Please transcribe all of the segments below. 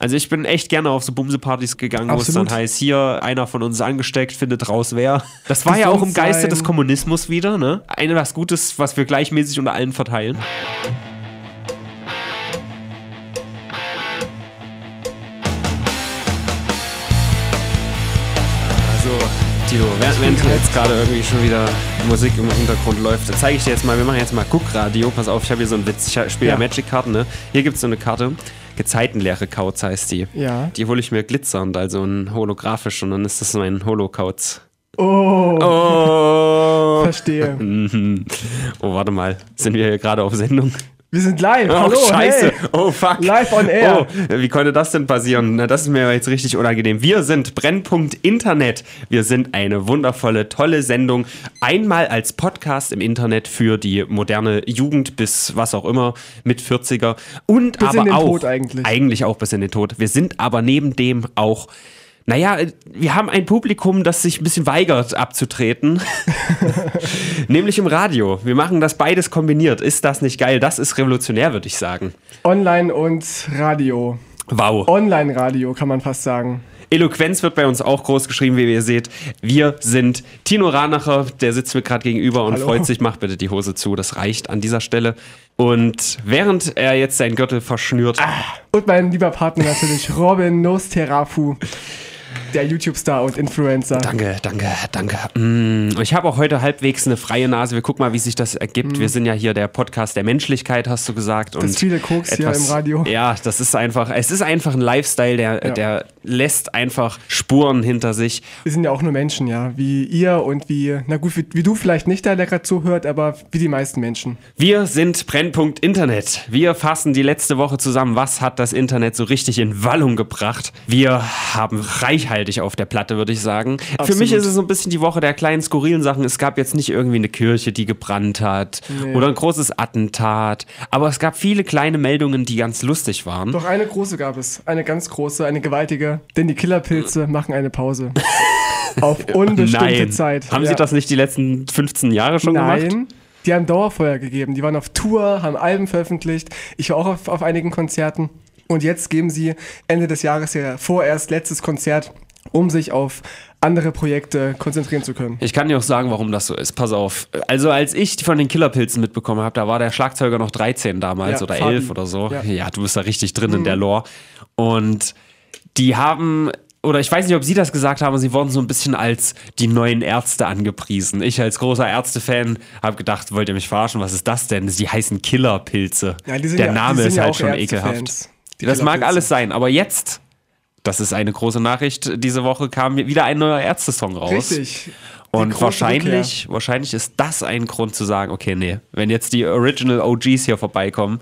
Also ich bin echt gerne auf so Bumsepartys gegangen, wo es dann heißt, hier, einer von uns angesteckt, findet raus wer. Das war ja auch im Geiste sein. des Kommunismus wieder, ne? Eine was Gutes, was wir gleichmäßig unter allen verteilen. Also, Tilo, während, jetzt gerade irgendwie schon wieder Musik im Hintergrund läuft, dann zeige ich dir jetzt mal, wir machen jetzt mal Guckradio. Pass auf, ich habe hier so einen Witz. Ich spiele ja, Ja. Magic-Karten, ne? Hier gibt es so eine Karte. Gezeitenleere Kauz heißt die. Ja. Die hole ich mir glitzernd, also ein holographisch und dann ist das mein Holokauz. Oh, Oh. verstehe. Mhm. oh, warte mal. Sind wir hier gerade auf Sendung? Wir sind live. Oh, Hallo, scheiße. Hey. Oh, fuck. Live on air. Oh, wie konnte das denn passieren? Na, das ist mir jetzt richtig unangenehm. Wir sind Brennpunkt Internet. Wir sind eine wundervolle, tolle Sendung. Einmal als Podcast im Internet für die moderne Jugend bis was auch immer mit 40er. Und Bis aber in den auch. Tod eigentlich. Eigentlich auch bis in den Tod. Wir sind aber neben dem auch. Naja, wir haben ein Publikum, das sich ein bisschen weigert abzutreten. Nämlich im Radio. Wir machen das beides kombiniert. Ist das nicht geil? Das ist revolutionär, würde ich sagen. Online und Radio. Wow. Online-Radio kann man fast sagen. Eloquenz wird bei uns auch groß geschrieben, wie ihr seht. Wir sind Tino Ranacher, der sitzt mir gerade gegenüber und Hallo. freut sich. Macht bitte die Hose zu, das reicht an dieser Stelle. Und während er jetzt seinen Gürtel verschnürt, Und mein lieber Partner natürlich, Robin Nosterafu, der YouTube-Star und Influencer. Danke, danke, danke. Mm, Ich habe auch heute halbwegs eine freie Nase. Wir gucken mal, wie sich das ergibt. Wir sind ja hier der Podcast der Menschlichkeit, hast du gesagt. Und Das viele Koks hier im Radio. Ja, das ist einfach, es ist einfach ein Lifestyle, der, Ja. der lässt einfach Spuren hinter sich. Wir sind ja auch nur Menschen, ja. Wie ihr und wie, na gut, wie, wie du vielleicht nicht, der lecker zuhört, aber wie die meisten Menschen. Wir sind Brennpunkt Internet. Wir fassen die letzte Woche zusammen. Was hat das Internet so richtig in Wallung gebracht? Wir haben reichhaltig auf der Platte, würde ich sagen. Für Absolut. mich ist es so ein bisschen die Woche der kleinen skurrilen Sachen. Es gab jetzt nicht irgendwie eine Kirche, die gebrannt hat Nee. oder ein großes Attentat. Aber es gab viele kleine Meldungen, die ganz lustig waren. Doch eine große gab es. Eine ganz große, eine gewaltige. Denn die Killerpilze machen eine Pause. Auf unbestimmte Nein. Zeit. Haben Ja. Sie das nicht die letzten 15 Jahre schon gemacht? Nein. Die haben Dauerfeuer gegeben. Die waren auf Tour, haben Alben veröffentlicht. Ich war auch auf, auf einigen Konzerten. Und jetzt geben sie Ende des Jahres ihr vorerst letztes Konzert, um sich auf andere Projekte konzentrieren zu können. Ich kann dir auch sagen, warum das so ist. Pass auf. Also, als ich von den Killerpilzen mitbekommen habe, da war der Schlagzeuger noch 13 damals Ja, oder Fabi. 11 oder so. Ja. Ja. Mhm. du bist da richtig drin in der Lore. Und die haben. Oder ich weiß nicht, ob Sie das gesagt haben, sie wurden so ein bisschen als die neuen Ärzte angepriesen. Ich als großer Ärztefan habe gedacht, wollt ihr mich verarschen? Was ist das denn? Sie heißen Killerpilze. Ja, der ja- Name sind ist ja halt schon ekelhaft. Das mag alles sein, aber jetzt, das ist eine große Nachricht, diese Woche kam wieder ein neuer Ärzte-Song raus. Richtig. Und wahrscheinlich, wahrscheinlich ist das ein Grund zu sagen, okay, nee, wenn jetzt die Original OGs hier vorbeikommen,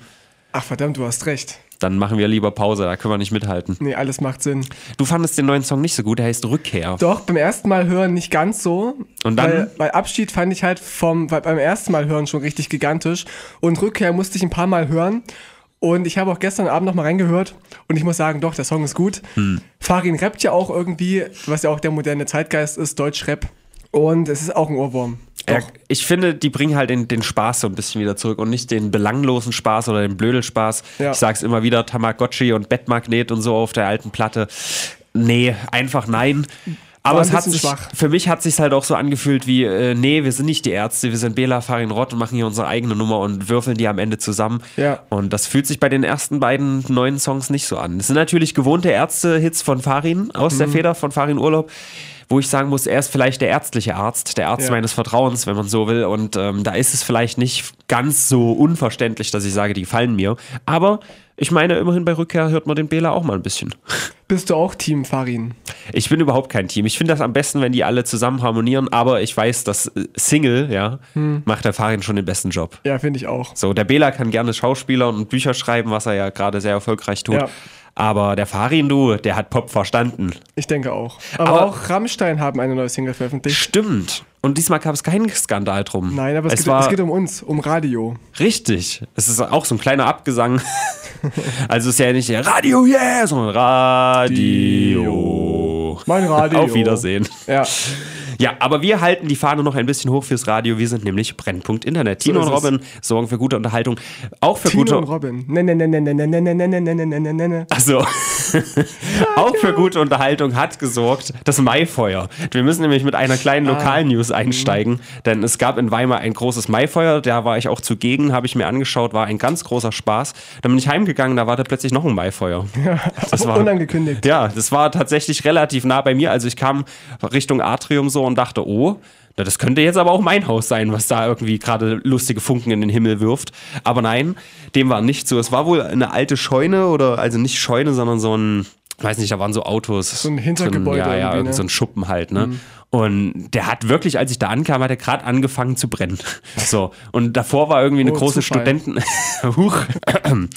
Ach verdammt, du hast recht. dann machen wir lieber Pause, da können wir nicht mithalten. Nee, alles macht Sinn. Du fandest den neuen Song nicht so gut, der heißt Rückkehr. Doch, beim ersten Mal hören nicht ganz so. Und dann? Weil, weil Abschied fand ich halt vom, beim ersten Mal hören schon richtig gigantisch. Und Rückkehr musste ich ein paar Mal hören. Und ich habe auch gestern Abend noch mal reingehört. Und ich muss sagen, doch, der Song ist gut. Hm. Farin rappt ja auch irgendwie, was ja auch der moderne Zeitgeist ist, Deutschrap. Und es ist auch ein Ohrwurm. Ja, ich finde, die bringen halt den, den Spaß so ein bisschen wieder zurück und nicht den belanglosen Spaß oder den Blödelspaß. Ja. Ich sag's immer wieder, Tamagotchi und Bettmagnet und so auf der alten Platte. Nee, einfach nein. Aber es hat sich, schwach. für mich hat sich halt auch so angefühlt wie, äh, nee, wir sind nicht die Ärzte, wir sind Bela Farin Rott und machen hier unsere eigene Nummer und würfeln die am Ende zusammen. Ja. Und das fühlt sich bei den ersten beiden neuen Songs nicht so an. Es sind natürlich gewohnte Ärzte-Hits von Farin aus Mhm. der Feder von Farin Urlaub, wo ich sagen muss, er ist vielleicht der ärztliche Arzt, der Arzt Ja. meines Vertrauens, wenn man so will. Und ähm, da ist es vielleicht nicht ganz so unverständlich, dass ich sage, die gefallen mir. Aber ich meine, immerhin bei Rückkehr hört man den Bela auch mal ein bisschen. Bist du auch Team Farin? Ich bin überhaupt kein Team. Ich finde das am besten, wenn die alle zusammen harmonieren, aber ich weiß, dass äh, Single, ja, Hm. macht der Farin schon den besten Job. Ja, finde ich auch. So, der Bela kann gerne Schauspieler und Bücher schreiben, was er ja gerade sehr erfolgreich tut. Ja. Aber der Farin, du, der hat Pop verstanden. Ich denke auch. Aber, Aber- auch Rammstein haben eine neue Single veröffentlicht. Stimmt. Und diesmal gab es keinen Skandal drum. Nein, aber es, es geht, war es geht um uns, um Radio. richtig. Es ist auch so ein kleiner Abgesang. also es ist ja nicht Radio, yeah, sondern Radio. Mein Radio. Auf Wiedersehen. Ja. Ja, aber wir halten die Fahne noch ein bisschen hoch fürs Radio. Wir sind nämlich Brennpunkt Internet. Tino ist und. Robin sorgen für gute Unterhaltung. Auch für Tino gute und Robin. Ne, ne, ne, ne, ne, ne, ne, ne, ne, ne, ne, ne, ne, ne. Also, auch für gute Unterhaltung hat gesorgt das Maifeuer. Wir müssen nämlich mit einer kleinen Ah. Lokalnews einsteigen, denn es gab in Weimar ein großes Maifeuer, da war ich auch zugegen, habe ich mir angeschaut, war ein ganz großer Spaß. Dann bin ich heimgegangen, da war da plötzlich noch ein Maifeuer. Das war, Unangekündigt. ja, das war tatsächlich relativ nah bei mir. Also ich kam Richtung Atrium so und dachte, oh, das könnte jetzt aber auch mein Haus sein, was da irgendwie gerade lustige Funken in den Himmel wirft. Aber nein, dem war nicht so. Es war wohl eine alte Scheune oder also nicht Scheune, sondern so ein, weiß nicht, da waren so Autos. So ein Hintergebäude ja, ja, ne? so ein Schuppen halt, ne? Und der hat wirklich, als ich da ankam, hat er gerade angefangen zu brennen. So. Und davor war irgendwie eine Oh, große Zufall. Studenten. Huch.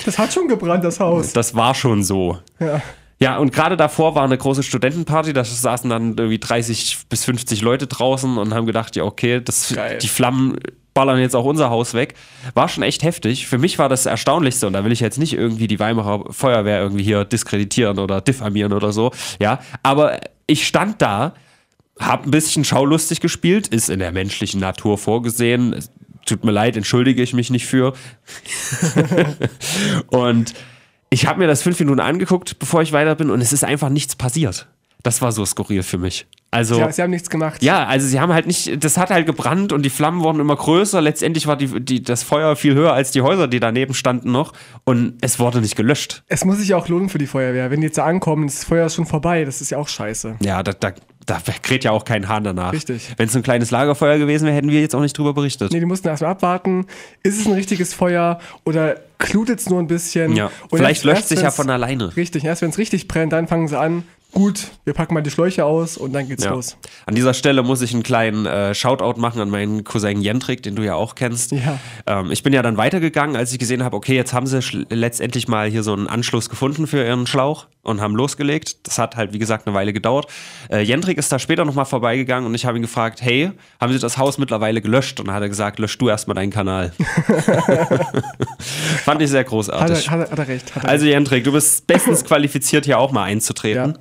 Das hat schon gebrannt, das Haus. Das war schon so. Ja. Ja, und gerade davor war eine große Studentenparty, da saßen dann irgendwie 30 bis 50 Leute draußen und haben gedacht, ja, okay, das, Geil. die Flammen ballern jetzt auch unser Haus weg. War schon echt heftig. Für mich war das Erstaunlichste und da will ich jetzt nicht irgendwie die Weimarer Feuerwehr irgendwie hier diskreditieren oder diffamieren oder so, ja, aber ich stand da, hab ein bisschen schaulustig gespielt, ist in der menschlichen Natur vorgesehen. Es Tut mir leid, entschuldige ich mich nicht für. Und ich habe mir das fünf Minuten angeguckt, bevor ich weiter bin, und es ist einfach nichts passiert. Das war so skurril für mich. Also. Ja, sie haben nichts gemacht. Ja, also sie haben halt nicht, das hat halt gebrannt und die Flammen wurden immer größer. Letztendlich war die, die, das Feuer viel höher als die Häuser, die daneben standen noch. Und es wurde nicht gelöscht. Es muss sich ja auch lohnen für die Feuerwehr. Wenn die jetzt da ankommen, das Feuer ist schon vorbei, das ist ja auch scheiße. Ja, da, da, da kräht ja auch kein Hahn danach. Richtig. Wenn es ein kleines Lagerfeuer gewesen wäre, hätten wir jetzt auch nicht drüber berichtet. Nee, die mussten erstmal abwarten. Ist es ein richtiges Feuer oder klutet es nur ein bisschen? Ja, Und vielleicht erst- löscht erst sich ja von alleine. Richtig, erst wenn es richtig brennt, dann fangen sie an. Gut, wir packen mal die Schläuche aus und dann geht's Ja. los. An dieser Stelle muss ich einen kleinen äh, Shoutout machen an meinen Cousin Jentrik, den du ja auch kennst. Ja. Ähm, ich bin ja dann weitergegangen, als ich gesehen habe, okay, jetzt haben sie letztendlich mal hier so einen Anschluss gefunden für ihren Schlauch und haben losgelegt. Das hat halt, wie gesagt, eine Weile gedauert. Äh, Jentrik ist da später nochmal vorbeigegangen und ich habe ihn gefragt, hey, haben sie das Haus mittlerweile gelöscht? Und dann hat er gesagt, lösch du erstmal deinen Kanal. Fand ich sehr Hat großartig. er, hat, er, hat er recht. Hat er Also Jentrik, du bist bestens qualifiziert, hier auch mal einzutreten. Ja.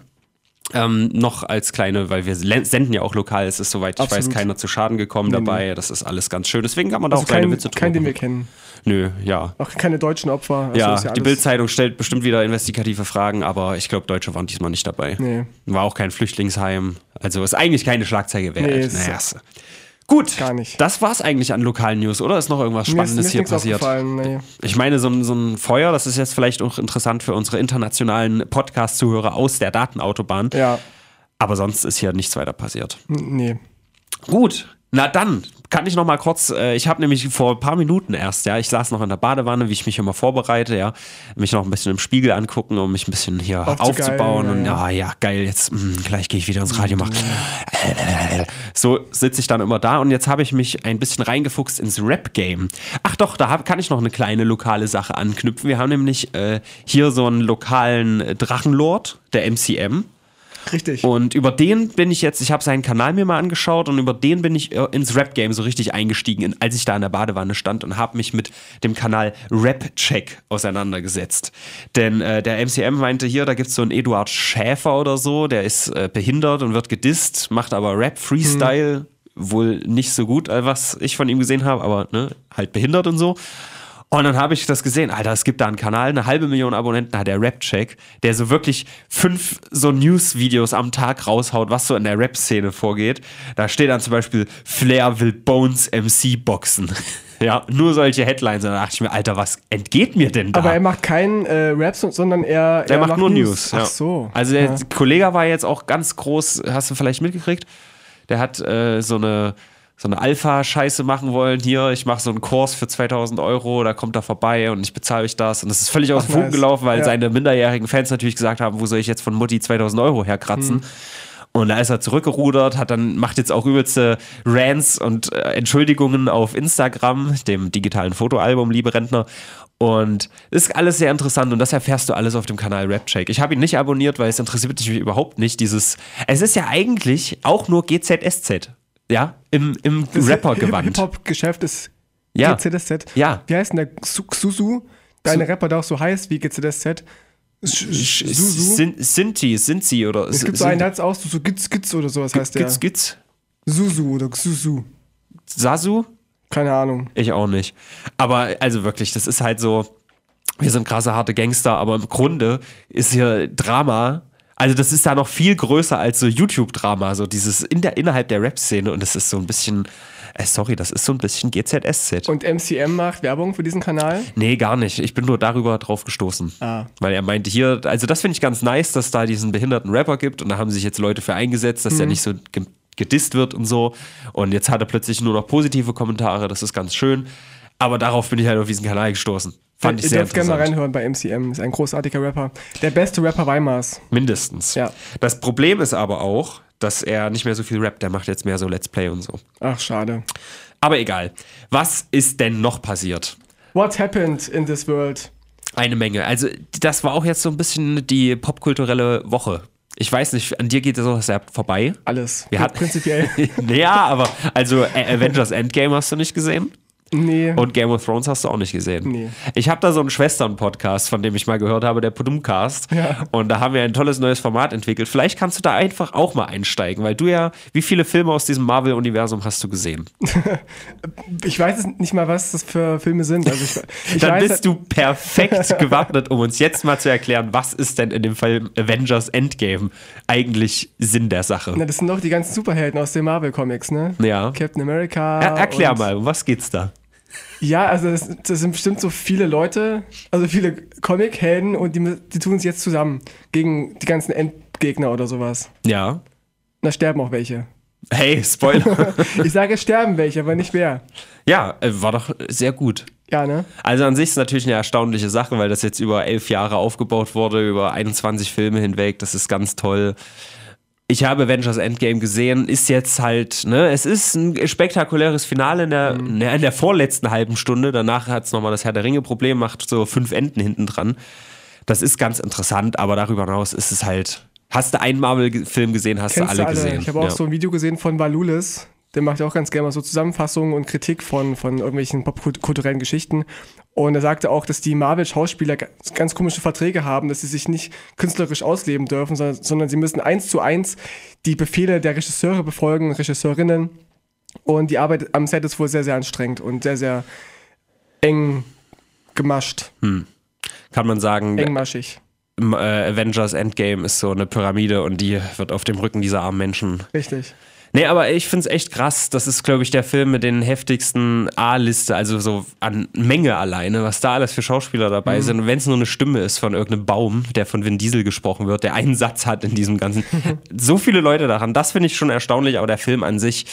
Ähm, noch als kleine, weil wir senden ja auch lokal, es ist soweit ich weiß Absolut. keiner zu Schaden gekommen dabei. Das ist alles ganz schön. Deswegen kann man da also auch kleine kein, Witze kein, den drüber wir kennen. Nö, ja. Auch keine deutschen Opfer. Also Ja, ist die Bildzeitung stellt bestimmt wieder investigative Fragen, aber ich glaube, Deutsche waren diesmal nicht dabei. Nee. War auch kein Flüchtlingsheim. Also ist eigentlich keine Schlagzeile wert. Nee, naja, Gut, Gar nicht. das war's eigentlich an lokalen News, oder? Ist noch irgendwas Mir ist, mir Spannendes ist hier passiert? Nee. Ich meine, so ein, so ein Feuer, das ist jetzt vielleicht auch interessant für unsere internationalen Podcast-Zuhörer aus der Datenautobahn. Ja, Aber sonst ist hier nichts weiter passiert. nee. Gut, na dann kann ich noch mal kurz, äh, ich habe nämlich vor ein paar Minuten erst, ja, ich saß noch in der Badewanne, wie ich mich immer vorbereite, ja, mich noch ein bisschen im Spiegel angucken, um mich ein bisschen hier Aufzugeilen, aufzubauen ja, und ja. ja, ja, geil, jetzt mh, gleich gehe ich wieder ins Radio machen. So sitze ich dann immer da und jetzt habe ich mich ein bisschen reingefuchst ins Rap-Game. Ach doch, da hab, kann ich noch eine kleine lokale Sache anknüpfen. Wir haben nämlich äh, hier so einen lokalen Drachenlord, der MCM. Richtig. Und über den bin ich jetzt, ich habe seinen Kanal mir mal angeschaut und über den bin ich äh, ins Rap-Game so richtig eingestiegen, in, als ich da in der Badewanne stand und habe mich mit dem Kanal Rap-Check auseinandergesetzt. Denn äh, der MCM meinte hier, da gibt es so einen Eduard Schäfer oder so, der ist äh, behindert und wird gedisst, macht aber Rap-Freestyle. Wohl nicht so gut, äh, was ich von ihm gesehen habe, aber ne, halt behindert und so. Und dann habe ich das gesehen, Alter, es gibt da einen Kanal, eine halbe Million Abonnenten hat der Rap-Check, der so wirklich fünf so News-Videos am Tag raushaut, was so in der Rap-Szene vorgeht. Da steht dann zum Beispiel, Flair will Bones MC boxen. ja, nur solche Headlines. Und da dachte ich mir, Alter, was entgeht mir denn da? Aber er macht keinen äh, Rap, so- sondern er, Der er macht nur News. ja. Ach so. Also der ja. Kollege war jetzt auch ganz groß, hast du vielleicht mitgekriegt? Der hat äh, so eine so eine Alpha-Scheiße machen wollen. Hier, ich mache so einen Kurs für 2000 Euro, da kommt er vorbei und ich bezahle euch das. Und das ist völlig aus dem Fugen gelaufen, weil Ja. seine minderjährigen Fans natürlich gesagt haben, wo soll ich jetzt von Mutti 2000 Euro herkratzen? Hm. Und da ist er zurückgerudert, hat dann, macht jetzt auch übelste Rants und äh, Entschuldigungen auf Instagram, dem digitalen Fotoalbum, liebe Rentner. Und ist alles sehr interessant und das erfährst du alles auf dem Kanal Rapcheck. Ich habe ihn nicht abonniert, weil es interessiert mich überhaupt nicht. Dieses, es ist ja eigentlich auch nur GZSZ. Ja, im, im Das Rapper-Gewand. Hip-Hop-Geschäft ist Ja. GZSZ. Ja. Wie heißt denn der Xusu? Deine Rapper, der auch so heißt wie GZSZ. Susu. Sinti, sind sie oder Es gibt so einen, der hat auch so, Gitz Gitz oder sowas heißt der. Gitz, Gitz. Susu oder Xusu. Sasu? Keine Ahnung. Ich auch nicht. Aber also wirklich, das ist halt so, wir sind krasse harte Gangster, aber im Grunde ist hier Drama. Also das ist da noch viel größer als so YouTube-Drama, so dieses in der, innerhalb der Rap-Szene und das ist so ein bisschen, äh, sorry, das ist so ein bisschen GZSZ. Und MCM macht Werbung für diesen Kanal. Nee, gar nicht. Ich bin nur darüber drauf gestoßen. Ah. Weil er meinte hier, also das finde ich ganz nice, dass da diesen behinderten Rapper gibt und da haben sich jetzt Leute für eingesetzt, dass Mhm. der nicht so ge gedisst wird und so. Und jetzt hat er plötzlich nur noch positive Kommentare, das ist ganz schön. Aber darauf bin ich halt auf diesen Kanal gestoßen. Fand ich Ihr sehr dürft gerne mal interessant. reinhören bei MCM. Ist ein großartiger Rapper. Der beste Rapper Weimars. Mindestens. Ja. Das Problem ist aber auch, dass er nicht mehr so viel rappt, der macht jetzt mehr so Let's Play und so. Ach, schade. Aber egal. Was ist denn noch passiert? What happened in this world? Eine Menge. Also, das war auch jetzt so ein bisschen die popkulturelle Woche. Ich weiß nicht, an dir geht das auch sehr vorbei. Alles. Wir hatten- Prinzipiell. ja, aber also Avengers Endgame hast du nicht gesehen Nee. und Game of Thrones hast du auch nicht gesehen. Nee. Ich habe da so einen Schwestern-Podcast, von dem ich mal gehört habe, der Podumcast. Ja. Und da haben wir ein tolles neues Format entwickelt. Vielleicht kannst du da einfach auch mal einsteigen, weil du ja, wie viele Filme aus diesem Marvel-Universum hast du gesehen? Ich weiß nicht mal, was das für Filme sind. Also ich, ich Dann weiß, halt bist du perfekt gewappnet, um uns jetzt mal zu erklären, was ist denn in dem Film Avengers Endgame eigentlich Sinn der Sache? Na, das sind doch die ganzen Superhelden aus den Marvel-Comics, ne? Ja. Captain America. Er, erklär mal, um was geht's da? Ja, also das, das sind bestimmt so viele Leute, also viele Comic-Helden und die, die tun es jetzt zusammen gegen die ganzen Endgegner oder sowas. Ja. Da sterben auch welche. Hey, Spoiler. Ich sage, es sterben welche, aber nicht wer. ja, äh, war doch sehr gut. Ja, ne? Also an sich ist es natürlich eine erstaunliche Sache, weil das jetzt über elf Jahre aufgebaut wurde, über 21 Filme hinweg. Das ist ganz toll. Ich habe Avengers Endgame gesehen, ist jetzt halt, ne, es ist ein spektakuläres Finale in der, ne, in der vorletzten halben Stunde. Danach hat es nochmal das Herr der Ringe-Problem, macht so fünf Enden hinten dran. Das ist ganz interessant, aber darüber hinaus ist es halt. Hast du einen Marvel-Film gesehen, hast Kennst du alle, alle. gesehen. Ich habe auch ja. so ein Video gesehen von Valulis. Der macht ja auch ganz gerne mal so Zusammenfassungen und Kritik von, von irgendwelchen popkulturellen Geschichten. Und er sagte auch, dass die Marvel-Schauspieler ga- ganz komische Verträge haben, dass sie sich nicht künstlerisch ausleben dürfen, sondern, sondern sie müssen eins zu eins die Befehle der Regisseure befolgen, Regisseurinnen. Und die Arbeit am Set ist wohl sehr, sehr anstrengend und sehr, sehr eng gemascht, Kann man sagen, engmaschig. im, äh, Avengers Endgame ist so eine Pyramide und die wird auf dem Rücken dieser armen Menschen Richtig. Nee, aber ich finde es echt krass. Das ist, glaube ich, der Film mit den heftigsten A-Liste, also so an Menge alleine, was da alles für Schauspieler dabei sind. Und wenn es nur eine Stimme ist von irgendeinem Baum, der von Vin Diesel gesprochen wird, der einen Satz hat in diesem ganzen. so viele Leute daran, das finde ich schon erstaunlich, aber der Film an sich,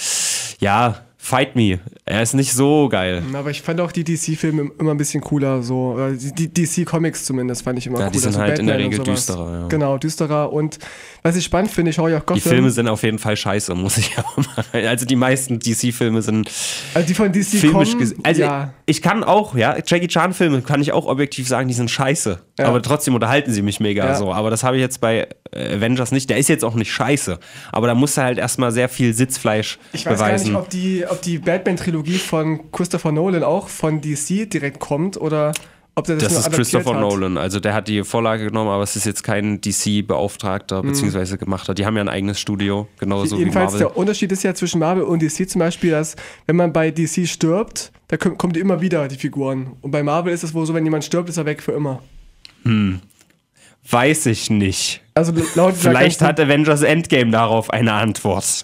ja, fight me. Er ist nicht so geil. Aber ich fand auch die DC-Filme immer ein bisschen cooler, so. Oder Die die DC-Comics zumindest fand ich immer Ja, cooler. die sind so halt in der Batman Regel düsterer, ja. Genau, düsterer. Und was ich spannend finde, ich schaue ja auch Die Gotham. Filme sind auf jeden Fall scheiße, muss ich auch mal. Also die meisten DC-Filme sind also die von DC filmisch kommen, gesehen. Also ja. ich kann auch, ja, Jackie Chan-Filme kann ich auch objektiv sagen, die sind scheiße. Ja. Aber trotzdem unterhalten sie mich mega Ja. so. Aber das habe ich jetzt bei äh, Avengers nicht. Der ist jetzt auch nicht scheiße. Aber da musst du halt erstmal sehr viel Sitzfleisch Ich weiß beweisen. gar nicht, ob die, ob die Batman-Trilogie von Christopher Nolan auch von DC direkt kommt oder ob der das, das ist Christopher hat. Nolan. Also der hat die Vorlage genommen, aber es ist jetzt kein Mhm. DC-Beauftragter beziehungsweise gemachter. Die haben ja ein eigenes Studio, genauso wie Jedenfalls, Marvel. der Unterschied ist ja zwischen Marvel und DC zum Beispiel, dass wenn man bei DC stirbt, da kommt immer wieder die Figuren. Und bei Marvel ist es wohl so, wenn jemand stirbt, ist er weg für immer. Weiß ich nicht. Also laut Vielleicht hat Avengers Endgame darauf eine Antwort.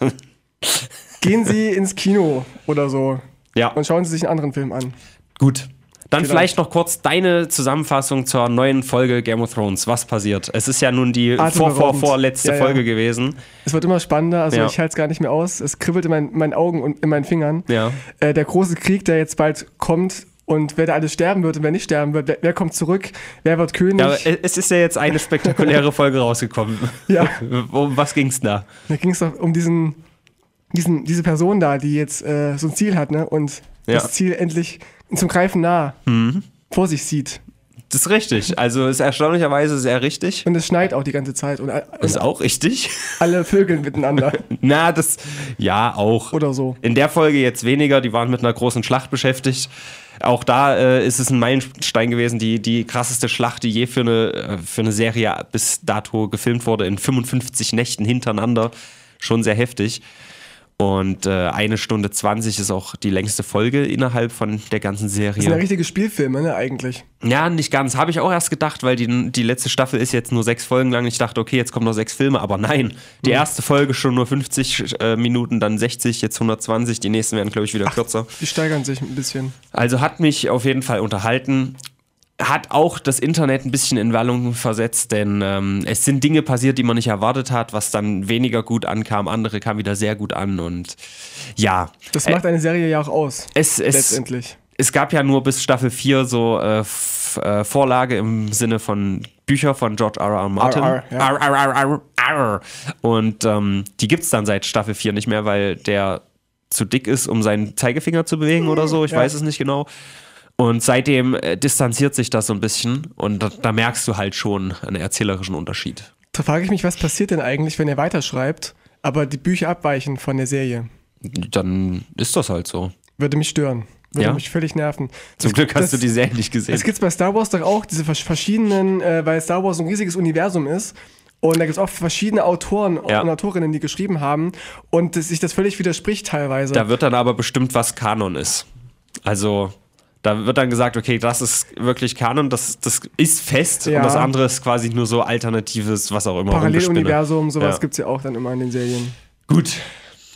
Gehen Sie ins Kino oder so ja. und schauen Sie sich einen anderen Film an. Gut. Dann Genau. vielleicht noch kurz deine Zusammenfassung zur neuen Folge Game of Thrones. Was passiert? Es ist ja nun die vor, vor, vorletzte Ja, ja. Folge gewesen. Es wird immer spannender, also Ja. ich halte es gar nicht mehr aus. Es kribbelt in, mein, in meinen Augen und in meinen Fingern. Ja. Äh, der große Krieg, der jetzt bald kommt und wer da alles sterben wird und wer nicht sterben wird, wer, wer kommt zurück, wer wird König. Ja, es ist ja jetzt eine spektakuläre Folge rausgekommen. Ja. Um was ging's da? Da ging es doch um diesen, diesen, diese Person da, die jetzt äh, so ein Ziel hat, ne? Und Ja. das Ziel endlich zum Greifen nah vor sich sieht. Das ist richtig. Also ist erstaunlicherweise sehr richtig. Und es schneit auch die ganze Zeit. Und, und Ist auch richtig. alle Vögeln miteinander. Na, das, ja, auch. Oder so. In der Folge jetzt weniger, die waren mit einer großen Schlacht beschäftigt. Auch da äh, ist es ein Meilenstein gewesen, die, die krasseste Schlacht, die je für eine, äh, für eine Serie bis dato gefilmt wurde, in 55 Nächten hintereinander. Schon sehr heftig. Und äh, eine Stunde 20 ist auch die längste Folge innerhalb von der ganzen Das sind ja Serie. richtige Spielfilme, ne, eigentlich. Ja, nicht ganz. Habe ich auch erst gedacht, weil die, die letzte Staffel ist jetzt nur sechs Folgen lang. Ich dachte, okay, jetzt kommen noch sechs Filme, aber nein. Die erste Folge schon nur 50 äh, Minuten, dann 60, jetzt 120. Die nächsten werden, glaube ich, wieder kürzer. Die steigern sich ein bisschen. Also hat mich auf jeden Fall unterhalten. Hat auch das Internet ein bisschen in Wallung versetzt, denn ähm, es sind Dinge passiert, die man nicht erwartet hat, was dann weniger gut ankam. Andere kamen wieder sehr gut an und ja. Das macht eine Serie ja auch aus. Es, es, letztendlich. es gab ja nur bis Staffel 4 so äh, äh, Vorlage im Sinne von Bücher von George R. R. Martin. R, R, R, R, R. Und ähm, die gibt es dann seit Staffel 4 nicht mehr, weil der zu dick ist, um seinen Zeigefinger zu bewegen oder so. Ich Ja. weiß es nicht genau. Und seitdem äh, distanziert sich das so ein bisschen und da, da merkst du halt schon einen erzählerischen Unterschied. Da frage ich mich, was passiert denn eigentlich, wenn er weiterschreibt, aber die Bücher abweichen von der Serie? Dann ist das halt so. Würde mich stören. Würde Ja? mich völlig nerven. Zum Das- Glück hast das- du die Serie nicht gesehen. Es gibt bei Star Wars doch auch diese vers- verschiedenen, äh, weil Star Wars ein riesiges Universum ist. Und da gibt es auch verschiedene Autoren Ja. und Autorinnen, die geschrieben haben. Und sich das völlig widerspricht teilweise. Da wird dann aber bestimmt, was Kanon ist. Also, da wird dann gesagt, okay, das ist wirklich Kanon, das, das ist fest Ja. und das andere ist quasi nur so alternatives, was auch immer. Paralleluniversum, sowas Ja. gibt es ja auch dann immer in den Serien. Gut.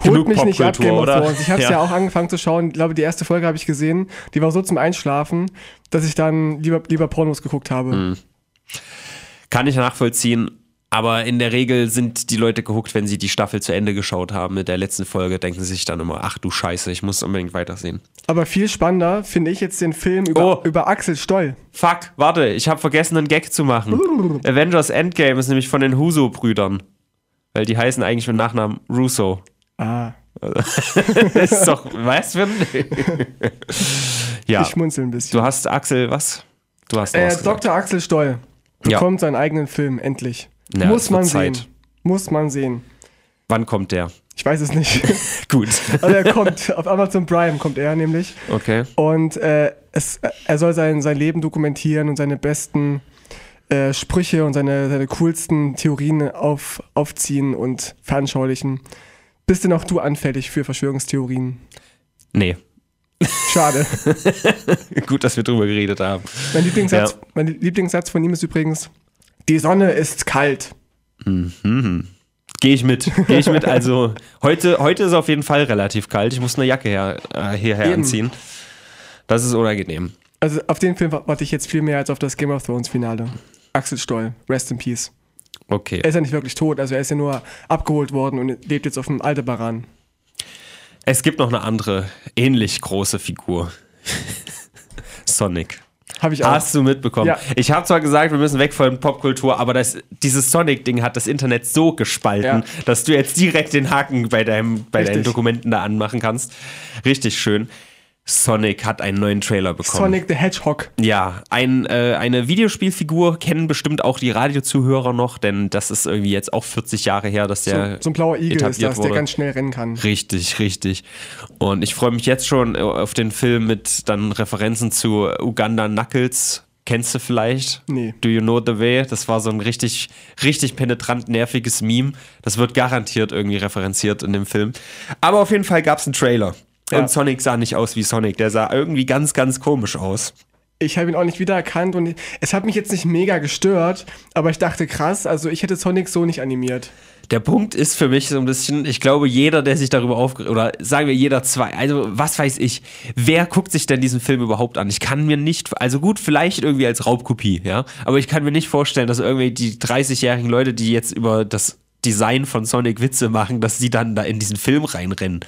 Holt mich nicht ab, Game of? Thrones. Ich habe es ja. auch angefangen zu schauen. Ich glaube, die erste Folge habe ich gesehen. Die war so zum Einschlafen, dass ich dann lieber, lieber Pornos geguckt habe. Mhm. Kann ich nachvollziehen. Aber in der Regel sind die Leute gehuckt, wenn sie die Staffel zu Ende geschaut haben mit der letzten Folge, denken sie sich dann immer, ach du Scheiße, ich muss unbedingt weitersehen. Aber viel spannender finde ich jetzt den Film über, Oh. über Axel Stoll. Fuck, warte, ich habe vergessen, einen Gag zu machen. Avengers Endgame ist nämlich von den Huso-Brüdern. Weil die heißen eigentlich mit Nachnamen Russo. Ah, Das ist doch, weißt du? ja, ich schmunzel ein bisschen. du hast Axel, was? Du hast Äh. Dr. Axel Stoll Ja. bekommt seinen eigenen Film, endlich. Ja, Muss man wird sehen. Zeit. Muss man sehen. Wann kommt der? Ich weiß es nicht. Gut. Also er kommt, auf Amazon Prime kommt er nämlich. Okay. Und äh, es, er soll sein, sein Leben dokumentieren und seine besten äh, Sprüche und seine, seine coolsten Theorien auf, aufziehen und veranschaulichen. Bist denn auch du anfällig für Verschwörungstheorien? Nee. Schade. Gut, dass wir drüber geredet haben. mein, Lieblingssatz, Ja. mein Lieblingssatz von ihm ist übrigens: Die Sonne ist kalt. Gehe ich mit. Gehe ich mit. Also, heute, heute ist auf jeden Fall relativ kalt. Ich muss eine Jacke her, äh, hierher Eben. anziehen. Das ist unangenehm. Also auf den Film warte ich jetzt viel mehr als auf das Game of Thrones Finale. Axel Stoll, rest in peace. Okay. Er ist ja nicht wirklich tot, also er ist ja nur abgeholt worden und lebt jetzt auf dem Aldebaran. Es gibt noch eine andere, ähnlich große Figur. Sonic. Habe ich auch. Hast du mitbekommen? Ja. Ich habe zwar gesagt, wir müssen weg von Popkultur, aber das, dieses Sonic-Ding hat das Internet so gespalten, Ja. dass du jetzt direkt den Haken bei, deinem, bei deinen Richtig. Dokumenten da anmachen kannst. Richtig schön. Sonic hat einen neuen Trailer bekommen. Sonic the Hedgehog. Ja, ein, äh, eine Videospielfigur kennen bestimmt auch die Radiozuhörer noch, denn das ist irgendwie jetzt auch 40 Jahre her, dass der so ein blauer Igel ist das, wurde. der ganz schnell rennen kann. Richtig, richtig. Und ich freue mich jetzt schon äh, auf den Film mit dann Referenzen zu Uganda Knuckles. Kennst du vielleicht? Nee. Do you know the way? Das war so ein richtig, richtig penetrant nerviges Meme. Das wird garantiert irgendwie referenziert in dem Film. Aber auf jeden Fall gab es einen Trailer. Ja. Und Sonic sah nicht aus wie Sonic. Der sah irgendwie ganz, ganz komisch aus. Ich habe ihn auch nicht wiedererkannt und es hat mich jetzt nicht mega gestört, aber ich dachte krass, also ich hätte Sonic so nicht animiert. Der Punkt ist für mich so ein bisschen, ich glaube, jeder, der sich darüber aufgeregt, oder sagen wir jeder zwei, also was weiß ich, wer guckt sich denn diesen Film überhaupt an? Ich kann mir nicht, also gut, vielleicht irgendwie als Raubkopie, ja, aber ich kann mir nicht vorstellen, dass irgendwie die 30-jährigen Leute, die jetzt über das Design von Sonic Witze machen, dass sie dann da in diesen Film reinrennen.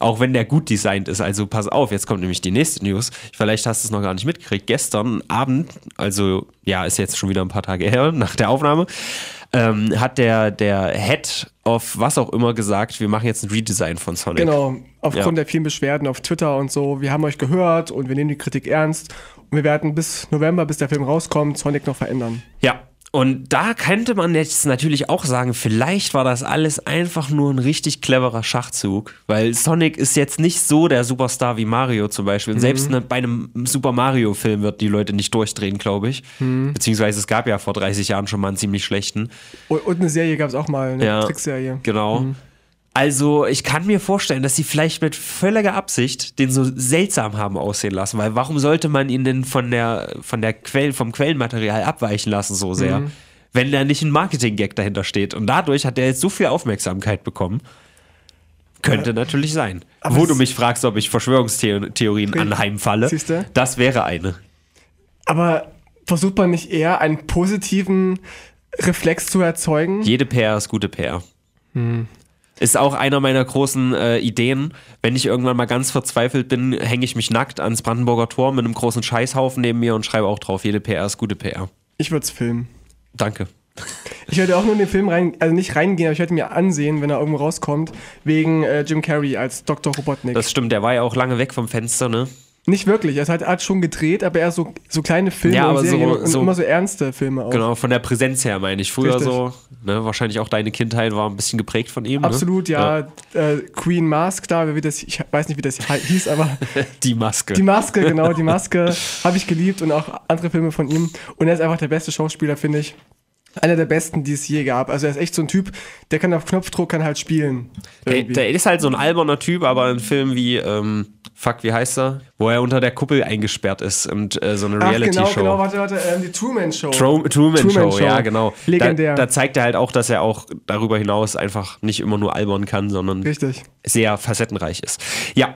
Auch wenn der gut designt ist. Also pass auf, jetzt kommt nämlich die nächste News. Vielleicht hast du es noch gar nicht mitgekriegt. Gestern Abend, also ja, ist jetzt schon wieder ein paar Tage her nach der Aufnahme, ähm, hat der, der Head of was auch immer gesagt, wir machen jetzt ein Redesign von Sonic. Genau, aufgrund Ja. der vielen Beschwerden auf Twitter und so. Wir haben euch gehört und wir nehmen die Kritik ernst Und wir werden bis November, bis der Film rauskommt, Sonic noch verändern. Ja. Und da könnte man jetzt natürlich auch sagen, vielleicht war das alles einfach nur ein richtig cleverer Schachzug, weil Sonic ist jetzt nicht so der Superstar wie Mario zum Beispiel. Und selbst ne, bei einem Super Mario-Film wird die Leute nicht durchdrehen, glaube ich. Beziehungsweise es gab ja vor 30 Jahren schon mal einen ziemlich schlechten. Und, eine Serie gab es auch mal, eine Ja. Trickserie. Genau. Also ich kann mir vorstellen, dass sie vielleicht mit völliger Absicht den so seltsam haben aussehen lassen, weil warum sollte man ihn denn von der, von der Quell, vom Quellenmaterial abweichen lassen so sehr, wenn da nicht ein Marketing-Gag dahinter steht? Und dadurch hat er jetzt so viel Aufmerksamkeit bekommen. Könnte natürlich sein. aber Wo du mich fragst, ob ich Verschwörungstheorien Richtig. anheimfalle, Siehste? das wäre eine. Aber versucht man nicht eher einen positiven Reflex zu erzeugen? Jede PR ist gute PR. Hm. Ist auch einer meiner großen äh, Ideen. Wenn ich irgendwann mal ganz verzweifelt bin, hänge ich mich nackt ans Brandenburger Tor mit einem großen Scheißhaufen neben mir und schreibe auch drauf, jede PR ist gute PR. Ich würde es filmen. Danke. Ich werde auch nur in den Film rein, also nicht reingehen, aber ich werde mir ansehen, wenn er irgendwo rauskommt, wegen äh, Jim Carrey als Dr. Robotnik. Das stimmt, der war ja auch lange weg vom Fenster, ne? Nicht wirklich, er hat, hat schon gedreht, aber eher so, so kleine Filme Ja, aber und so- und so- immer so ernste Filme auch. Genau, von der Präsenz her meine ich. Früher Richtig. so, ne, wahrscheinlich auch deine Kindheit war ein bisschen geprägt von ihm. Absolut, ne? ja. Äh, Queen Mask da, wie das, ich weiß nicht, wie das hieß, aber Die Maske. die Maske, genau, die Maske habe ich geliebt und auch andere Filme von ihm. Und er ist einfach der beste Schauspieler, finde ich. Einer der besten, die es je gab. Also er ist echt so ein Typ, der kann auf Knopfdruck kann halt spielen. der, Irgendwie. der ist halt so ein alberner Typ, aber ein Film wie, ähm, fuck, wie heißt er? Wo er unter der Kuppel eingesperrt ist und äh, so eine Ach, Reality-Show. genau, genau, warte, warte, ähm, die Truman Show. Tro Truman, Truman Show, Show. ja, genau. Legendär. Da, da zeigt er halt auch, dass er auch darüber hinaus einfach nicht immer nur albern kann, sondern Richtig. sehr facettenreich ist. Ja,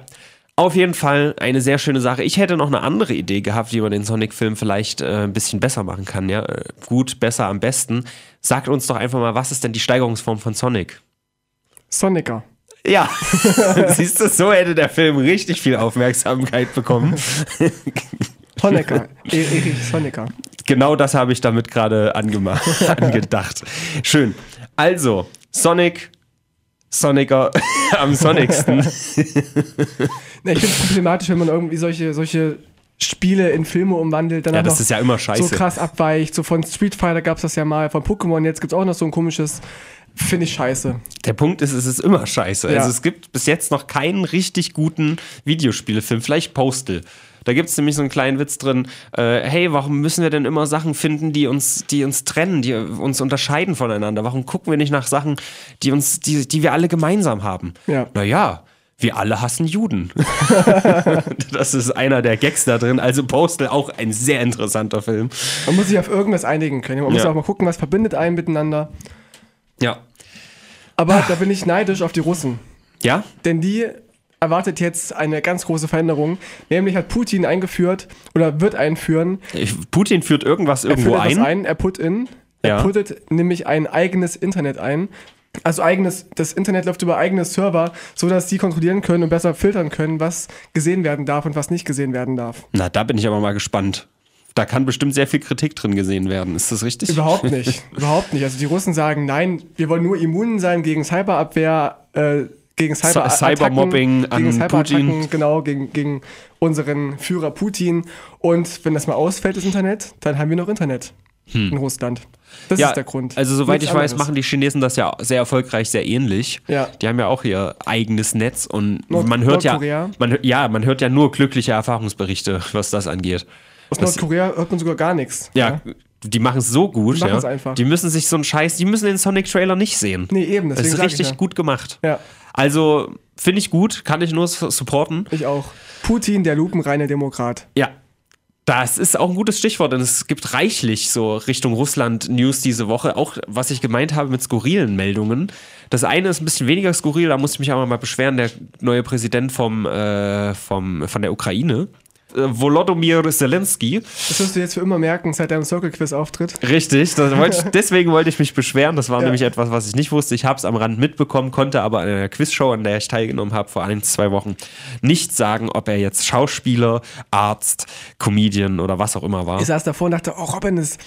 auf jeden Fall eine sehr schöne Sache. Ich hätte noch eine andere Idee gehabt, wie man den Sonic-Film vielleicht äh, ein bisschen besser machen kann. Ja, Äh, gut, besser, am besten. Sagt uns doch einfach mal, was ist denn die Steigerungsform von Sonic? Sonicer. Ja, siehst du, so hätte der Film richtig viel Aufmerksamkeit bekommen. Honecker. Erich Honecker. Genau das habe ich damit gerade angemacht, angedacht. Schön. Also, Sonic, Sonicer am sonigsten. Ne, ich finde es problematisch, wenn man irgendwie solche, solche Spiele in Filme umwandelt. Dann Ja, das ist ja immer scheiße. so krass abweicht. So von Street Fighter gab es das ja mal, von Pokémon jetzt gibt es auch noch so ein komisches. Finde ich scheiße. Der Punkt ist, es ist immer scheiße. Ja. Also es gibt bis jetzt noch keinen richtig guten Videospielefilm. Vielleicht Postal. Da gibt es nämlich so einen kleinen Witz drin. Äh, hey, warum müssen wir denn immer Sachen finden, die uns, die uns trennen, die uns unterscheiden voneinander? Warum gucken wir nicht nach Sachen, die uns, die, die wir alle gemeinsam haben? Ja. Naja, wir alle hassen Juden. das ist einer der Gags da drin. Also Postal auch ein sehr interessanter Film. Man muss sich auf irgendwas einigen können. Man muss Ja. auch mal gucken, was verbindet einen miteinander. Ja. Aber da bin ich neidisch auf die Russen. Ja? Denn die erwartet jetzt eine ganz große Veränderung. Nämlich hat Putin eingeführt oder wird einführen. Putin führt irgendwas Er irgendwo führt etwas ein. ein. Er put in. Er Ja. puttet nämlich ein eigenes Internet ein. Also eigenes, das Internet läuft über eigene Server, sodass die kontrollieren können und besser filtern können, was gesehen werden darf und was nicht gesehen werden darf. Na, da bin ich aber mal gespannt. Da kann bestimmt sehr viel Kritik drin gesehen werden. Ist das richtig? Überhaupt nicht. Überhaupt nicht. Also die Russen sagen, nein, wir wollen nur immun sein gegen Cyberabwehr, äh, gegen Cyber Cybermobbing an gegen Putin. genau, gegen, gegen unseren Führer Putin. Und wenn das mal ausfällt, das Internet, dann haben wir noch Internet in Russland. Das Hm. ja, ist der Grund. Also soweit Nichts ich weiß, anderes. machen die Chinesen das ja sehr erfolgreich, sehr ähnlich. Ja. Die haben ja auch ihr eigenes Netz und Nord- man hört ja, man, ja, man hört ja nur glückliche Erfahrungsberichte, was das angeht. Aus Nordkorea hört man sogar gar nichts. Ja, die machen es so gut. Die machen's ja. einfach. Die müssen sich so einen Scheiß, die müssen den Sonic-Trailer nicht sehen. Nee, eben, das ist richtig ja. gut gemacht. Ja, Also finde ich gut, kann ich nur su- supporten. ich auch. Putin, der lupenreine Demokrat. Ja. Das ist auch ein gutes Stichwort, denn es gibt reichlich so Richtung Russland News diese Woche. Auch was ich gemeint habe mit skurrilen Meldungen. Das eine ist ein bisschen weniger skurril, da muss ich mich aber mal beschweren, der neue Präsident vom, äh, vom, von der Ukraine. Äh, Volodymyr Zelensky. Das wirst du jetzt für immer merken, seit deinem Circle-Quiz-Auftritt. Richtig, das wollte ich, deswegen wollte ich mich beschweren. Das war Ja. nämlich etwas, was ich nicht wusste. Ich habe es am Rand mitbekommen, konnte aber an einer Quizshow, an der ich teilgenommen habe, vor ein, zwei Wochen, nicht sagen, ob er jetzt Schauspieler, Arzt, Comedian oder was auch immer war. Ich saß davor und dachte, oh Robin, das,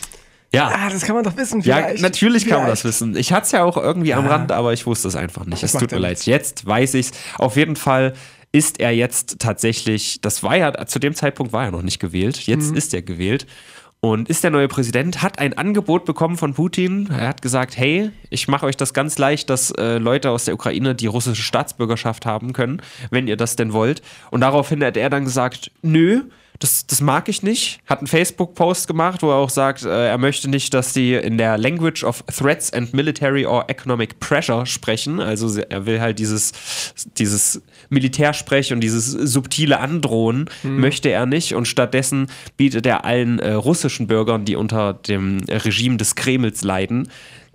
ja. ah, das kann man doch wissen. Ja, vielleicht. natürlich kann man das Vielleicht. wissen. Ich hatte es ja auch irgendwie am Rand, aber ich wusste es einfach nicht. Es tut mir ja leid. Jetzt weiß ich's. Auf jeden Fall ist er jetzt tatsächlich, das war ja, zu dem Zeitpunkt war er noch nicht gewählt, jetzt ist er gewählt und ist der neue Präsident, hat ein Angebot bekommen von Putin. Er hat gesagt, hey, ich mache euch das ganz leicht, dass äh, Leute aus der Ukraine die russische Staatsbürgerschaft haben können, wenn ihr das denn wollt. Und daraufhin hat er dann gesagt, nö, das, das mag ich nicht. Hat einen Facebook-Post gemacht, wo er auch sagt, äh, er möchte nicht, dass die in der Language of Threats and Military or Economic Pressure sprechen. Also sie- er will halt dieses, dieses Militärsprech und dieses subtile Androhen möchte er nicht. Und stattdessen bietet er allen äh, russischen Bürgern, die unter dem Regime des Kremls leiden,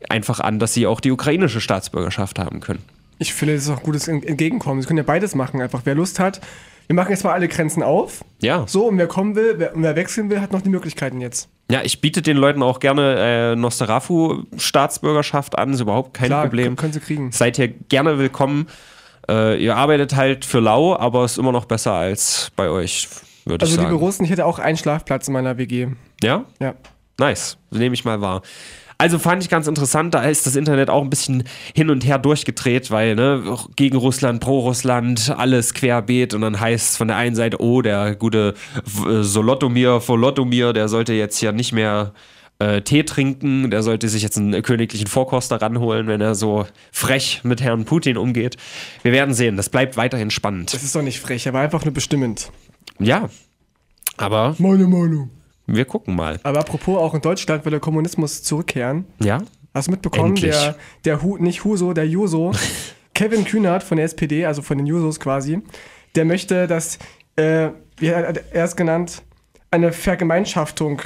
einfach an, dass sie auch die ukrainische Staatsbürgerschaft haben können. Ich finde, das ist auch ein gutes Ent- Entgegenkommen. Sie können ja beides machen, einfach. Wer Lust hat, wir machen jetzt mal alle Grenzen auf. Ja. So, und wer kommen will, wer, und wer wechseln will, hat noch die Möglichkeiten jetzt. Ja, ich biete den Leuten auch gerne äh, Nostarafu-Staatsbürgerschaft an, ist überhaupt kein Klar, Problem. können- sie kriegen. Seid hier gerne willkommen. Äh, ihr arbeitet halt für lau, aber ist immer noch besser als bei euch, würde ich Also, sagen. liebe Russen, ich hätte auch einen Schlafplatz in meiner WG. ja? Ja. Nice, nehme ich mal wahr. Also fand ich ganz interessant, da ist das Internet auch ein bisschen hin und her durchgedreht, weil ne, gegen Russland, pro Russland, alles querbeet und dann heißt es von der einen Seite, oh, der gute äh, Solotomir, Volotomir, der sollte jetzt hier nicht mehr äh, Tee trinken, der sollte sich jetzt einen königlichen Vorkoster ranholen, wenn er so frech mit Herrn Putin umgeht. Wir werden sehen, das bleibt weiterhin spannend. Das ist doch nicht frech, aber einfach nur bestimmend. Ja, aber Meine Meinung. Wir gucken mal. Aber apropos, auch in Deutschland will der Kommunismus zurückkehren. Ja? Hast du mitbekommen? Endlich. Der, der Hu, nicht Huso, der Juso, Kevin Kühnert von der SPD, also von den Jusos quasi, der möchte, dass, äh, er es genannt, eine Vergemeinschaftung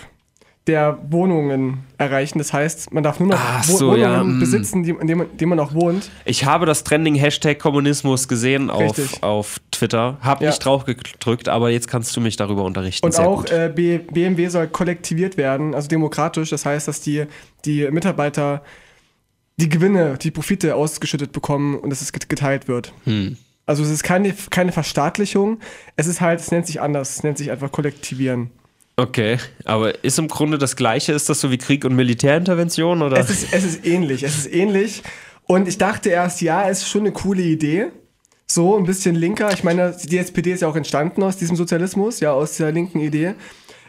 der Wohnungen erreichen. Das heißt, man darf nur noch Ach so, Wohnungen ja, mm. besitzen, die, in, dem man auch wohnt. Ich habe das Trending Hashtag Kommunismus gesehen auf, auf Twitter. Hab Ja. nicht drauf gedrückt, aber jetzt kannst du mich darüber unterrichten. Und Sehr auch äh, BMW soll kollektiviert werden, also demokratisch. Das heißt, dass die, die Mitarbeiter die Gewinne, die Profite ausgeschüttet bekommen und dass es get- geteilt wird. Hm. Also es ist keine, keine Verstaatlichung, es ist halt, es nennt sich anders, es nennt sich einfach kollektivieren. Okay, aber ist im Grunde das Gleiche? Ist das so wie Krieg und Militärintervention? Oder? Es ist, es ist ähnlich, es ist ähnlich. Und ich dachte erst, ja, es ist schon eine coole Idee. So, ein bisschen linker. Ich meine, die SPD ist ja auch entstanden aus diesem Sozialismus, ja, aus der linken Idee.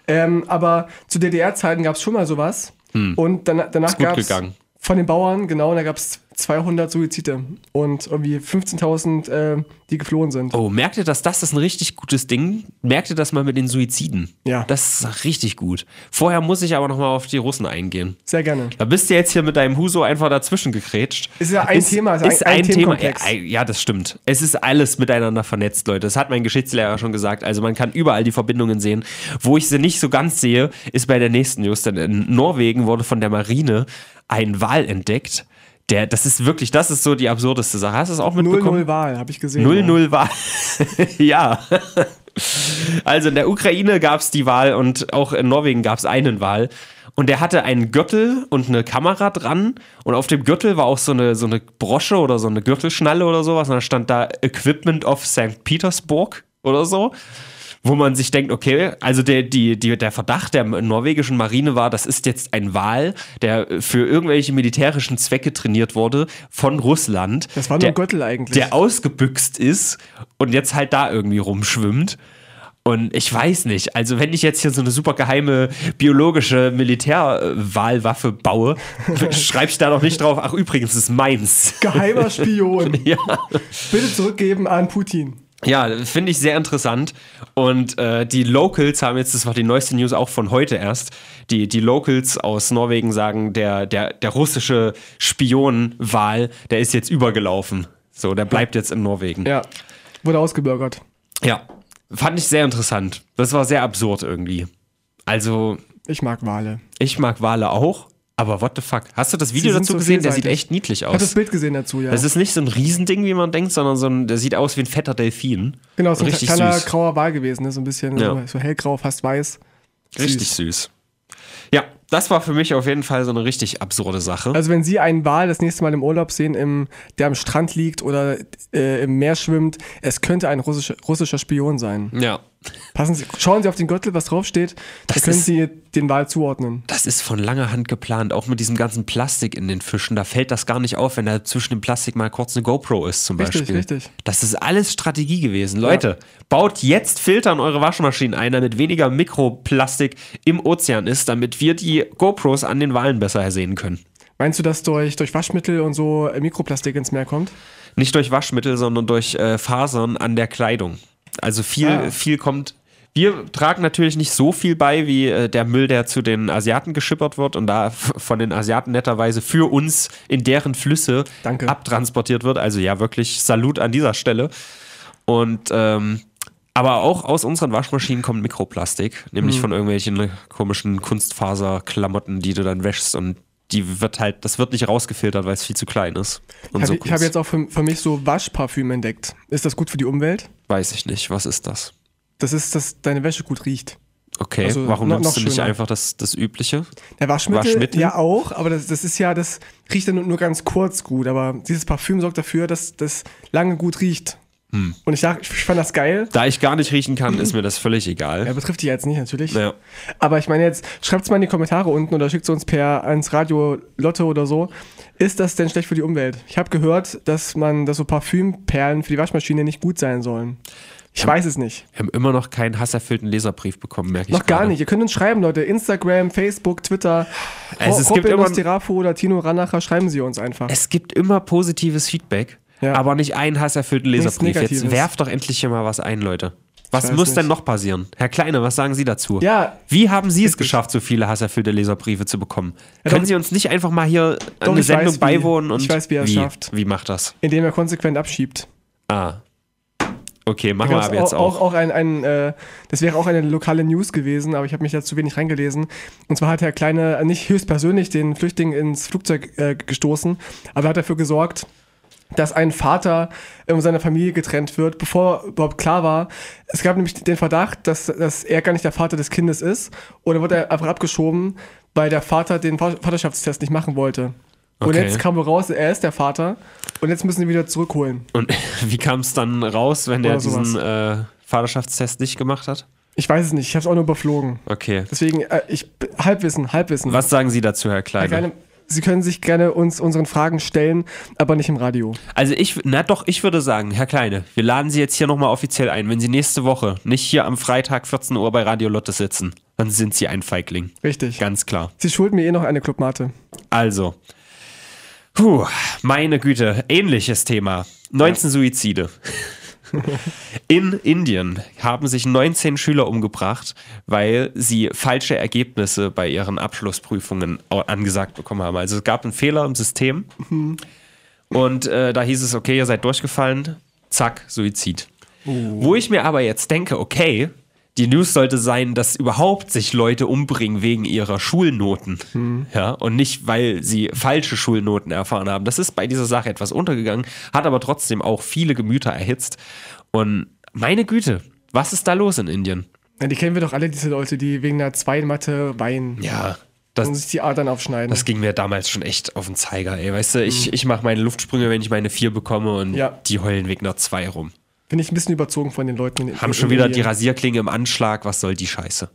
Ähm, aber zu DDR-Zeiten gab es schon mal sowas. Und dann, danach Hm. gab es. Von den Bauern, genau, und da gab es 200 Suizide und irgendwie 15.000, äh, die geflohen sind. Oh, merkt ihr das? Das ist ein richtig gutes Ding. Merkt ihr das mal mit den Suiziden? Ja. Das ist richtig gut. Vorher muss ich aber nochmal auf die Russen eingehen. Sehr gerne. Da bist du jetzt hier mit deinem Huso einfach dazwischen gekrätscht. Ist ja ein Thema, ist ist ein- ein, Thema. Ja, das stimmt. Es ist alles miteinander vernetzt, Leute. Das hat mein Geschichtslehrer schon gesagt. Also man kann überall die Verbindungen sehen. Wo ich sie nicht so ganz sehe, ist bei der nächsten News. Denn in Norwegen wurde von der Marine ein Wal entdeckt. Der, das ist wirklich, das ist so die absurdeste Sache. Hast du es auch mitbekommen? 0-0 Wahl, habe ich gesehen. 0-0 Wahl. ja. Also in der Ukraine gab es die Wahl und auch in Norwegen gab es einen Wahl. Und der hatte einen Gürtel und eine Kamera dran. Und auf dem Gürtel war auch so eine, so eine Brosche oder so eine Gürtelschnalle oder sowas. Und da stand da Equipment of St. Petersburg oder so. Wo man sich denkt, okay, also der, die, die, der Verdacht der norwegischen Marine war, das ist jetzt ein Wal, der für irgendwelche militärischen Zwecke trainiert wurde von Russland. Das war nur der, ein Gürtel eigentlich. Der ausgebüxt ist und jetzt halt da irgendwie rumschwimmt. Und ich weiß nicht, also wenn ich jetzt hier so eine super geheime biologische Militärwahlwaffe baue, schreibe ich da doch nicht drauf, ach übrigens, ist meins. Geheimer Spion. Ja. Bitte zurückgeben an Putin. Ja, finde ich sehr interessant. Und äh, die Locals haben jetzt, das war die neueste News auch von heute erst, die, die Locals aus Norwegen sagen, der, der, der russische Spionwahl, der ist jetzt übergelaufen. So, der bleibt jetzt in Norwegen. Ja, wurde ausgebürgert. Ja, fand ich sehr interessant. Das war sehr absurd irgendwie. Also, Ich mag Wale. ich mag Wale auch, aber what the fuck? Hast du das Video dazu so gesehen? Der sieht echt niedlich Ich habe das aus. Bild gesehen dazu, ja. Das ist nicht so ein Riesending, wie man denkt, sondern so ein, der sieht aus wie ein fetter Delfin. genau, so ein richtig kleiner süß. grauer Wal gewesen, ne? so ein bisschen Ja. so, so hellgrau, fast weiß. Richtig süß. Ja, das war für mich auf jeden Fall so eine richtig absurde Sache. Also wenn Sie einen Wal das nächste Mal im Urlaub sehen, im, der am Strand liegt oder äh, im Meer schwimmt, es könnte ein russischer, russischer Spion sein. ja. Passen Sie, schauen Sie auf den Gürtel, was draufsteht. Da Das können ist- Sie den Wahl zuordnen. Das ist von langer Hand geplant, auch mit diesem ganzen Plastik in den Fischen. Da fällt das gar nicht auf, wenn da zwischen dem Plastik mal kurz eine GoPro ist, zum Richtig, Beispiel. richtig. Das ist alles Strategie gewesen. Leute, baut jetzt Filter in eure Waschmaschinen ein, damit weniger Mikroplastik im Ozean ist, damit wir die GoPros an den Walen besser sehen können. Meinst du, dass durch, durch Waschmittel und so äh, Mikroplastik ins Meer kommt? Nicht durch Waschmittel, sondern durch äh, Fasern an der Kleidung. Also viel, Ah. viel kommt. Wir tragen natürlich nicht so viel bei wie äh, der Müll, der zu den Asiaten geschippert wird und da von den Asiaten netterweise für uns in deren Flüsse Danke. abtransportiert wird. Also ja, wirklich Salut an dieser Stelle. Und ähm, aber auch aus unseren Waschmaschinen kommt Mikroplastik, nämlich von irgendwelchen komischen Kunstfaserklamotten, die du dann wäschst und die wird halt, das wird nicht rausgefiltert, weil es viel zu klein ist. Und Hab so ich habe jetzt auch für, für mich so Waschparfüm entdeckt. Ist das gut für die Umwelt? Weiß ich nicht. Was ist das? Das ist, dass deine Wäsche gut riecht. Okay, Also warum noch- nimmst noch du nicht einfach das, das Übliche? Der Waschmittel, Waschmittel? ja auch, aber das, das ist ja, das riecht dann nur ganz kurz gut. Aber dieses Parfüm sorgt dafür, dass das lange gut riecht. Hm. Und ich dachte, ich fand das geil. Da ich gar nicht riechen kann, ist mir das völlig egal. Er betrifft dich jetzt nicht, natürlich. Ja. Aber ich meine jetzt, schreibt es mal in die Kommentare unten oder schickt es uns per ans Radio Lotte oder so. Ist das denn schlecht für die Umwelt? Ich habe gehört, dass man, dass so Parfümperlen für die Waschmaschine nicht gut sein sollen. Ich weiß es nicht. Wir haben immer noch keinen hasserfüllten Leserbrief bekommen, merke ich Noch gar nicht. Ihr könnt uns schreiben, Leute. Instagram, Facebook, Twitter. Also es Robin gibt immer- Nostirafo oder Tino Ranacher, schreiben sie uns einfach. Es gibt immer positives Feedback, Ja. aber nicht einen hasserfüllten Leserbrief. Jetzt werft doch endlich hier mal was ein, Leute. Was muss nicht. denn noch passieren? Herr Kleine, was sagen Sie dazu? Ja. Wie haben Sie es geschafft, so viele hasserfüllte Leserbriefe zu bekommen? Ja, Können doch. Sie uns nicht einfach mal hier Doch, eine Sendung weiß, wie. beiwohnen? Und Ich weiß, wie er es schafft. Wie macht das? Indem er konsequent abschiebt. Ah. Okay, machen wir aber jetzt auch. auch, auch ein, ein äh, das wäre auch eine lokale News gewesen, aber ich habe mich da zu wenig reingelesen. Und zwar hat Herr Kleine nicht höchstpersönlich den Flüchtling ins Flugzeug äh, gestoßen, aber er hat dafür gesorgt, dass ein Vater um seiner Familie getrennt wird, bevor überhaupt klar war. Es gab nämlich den Verdacht, dass, dass er gar nicht der Vater des Kindes ist. Oder wurde er einfach abgeschoben, weil der Vater den Va- Vaterschaftstest nicht machen wollte. Und Okay. jetzt kam raus, er ist der Vater. Und jetzt müssen sie ihn wieder zurückholen. Und wie kam es dann raus, wenn sowas. diesen äh, Vaterschaftstest nicht gemacht hat? Ich weiß es nicht, ich habe es auch nur überflogen. Okay. Deswegen, äh, ich Halbwissen, Halbwissen. Was sagen Sie dazu, Herr Kleine? Kleine, Sie können sich gerne uns unseren Fragen stellen, aber nicht im Radio. Also ich, na doch, ich würde sagen, Herr Kleine, wir laden Sie jetzt hier nochmal offiziell ein. Wenn Sie nächste Woche nicht hier am Freitag 14 Uhr bei Radio Lotte sitzen, dann sind Sie ein Feigling. Richtig. Ganz klar. Sie schulden mir eh noch eine Clubmate. Also, puh, meine Güte, ähnliches Thema. 19 Suizide. In Indien haben sich 19 Schüler umgebracht, weil sie falsche Ergebnisse bei ihren Abschlussprüfungen angesagt bekommen haben. Also es gab einen Fehler im System und äh, da hieß es, okay, ihr seid durchgefallen, zack, Suizid. Wo ich mir aber jetzt denke, okay, die News sollte sein, dass überhaupt sich Leute umbringen wegen ihrer Schulnoten. Ja, und nicht, weil sie falsche Schulnoten erfahren haben. Das ist bei dieser Sache etwas untergegangen, hat aber trotzdem auch viele Gemüter erhitzt. Und meine Güte, was ist da los in Indien? Ja, die kennen wir doch alle, diese Leute, die wegen einer 2 in Mathe weinen Ja, und das, sich die Adern aufschneiden. das ging mir damals schon echt auf den Zeiger, ey. Weißt du, ich, ich mache meine Luftsprünge, wenn ich meine 4 bekomme und Ja. die heulen wegen einer 2 rum. Bin ich ein bisschen überzogen von den Leuten. In, Haben in schon wieder die Indien. Rasierklinge im Anschlag, was soll die Scheiße?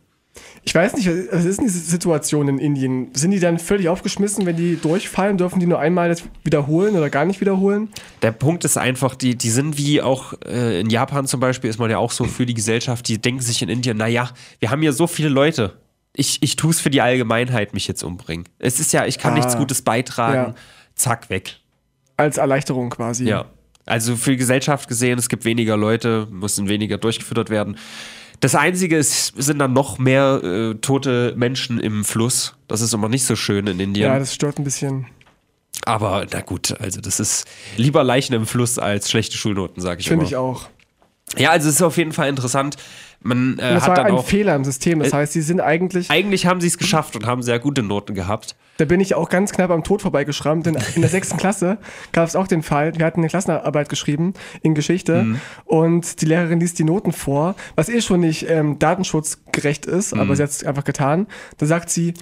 Ich weiß nicht, was was ist denn diese Situation in Indien? Sind die dann völlig aufgeschmissen, wenn die durchfallen? Dürfen die nur einmal das wiederholen oder gar nicht wiederholen? Der Punkt ist einfach, die, die sind wie auch äh, in Japan zum Beispiel, ist man ja auch so für die Gesellschaft, die denken sich in Indien, naja, wir haben hier so viele Leute. Ich, ich tue es für die Allgemeinheit, mich jetzt umbringen. Es ist ja, ich kann Ah. nichts Gutes beitragen. Ja. Zack, weg. Als Erleichterung quasi. Ja. Also für die Gesellschaft gesehen, es gibt weniger Leute, müssen weniger durchgefüttert werden. Das Einzige ist, sind dann noch mehr äh, tote Menschen im Fluss. Das ist immer nicht so schön in Indien. Ja, das stört ein bisschen. Aber na gut, also das ist lieber Leichen im Fluss als schlechte Schulnoten, sage ich Finde immer. ich auch. Ja, also es ist auf jeden Fall interessant. Man äh, das hat war dann ein auch. Fehler im System. Das Äh, heißt, sie sind eigentlich, Eigentlich haben sie es geschafft und haben sehr gute Noten gehabt. da bin ich auch ganz knapp am Tod vorbeigeschrammt, denn in der sechsten Klasse gab es auch den Fall, wir hatten eine Klassenarbeit geschrieben in Geschichte Mhm. und die Lehrerin liest die Noten vor, was eh schon nicht ähm, datenschutzgerecht ist, Mhm. aber sie hat es einfach getan. Da sagt sie,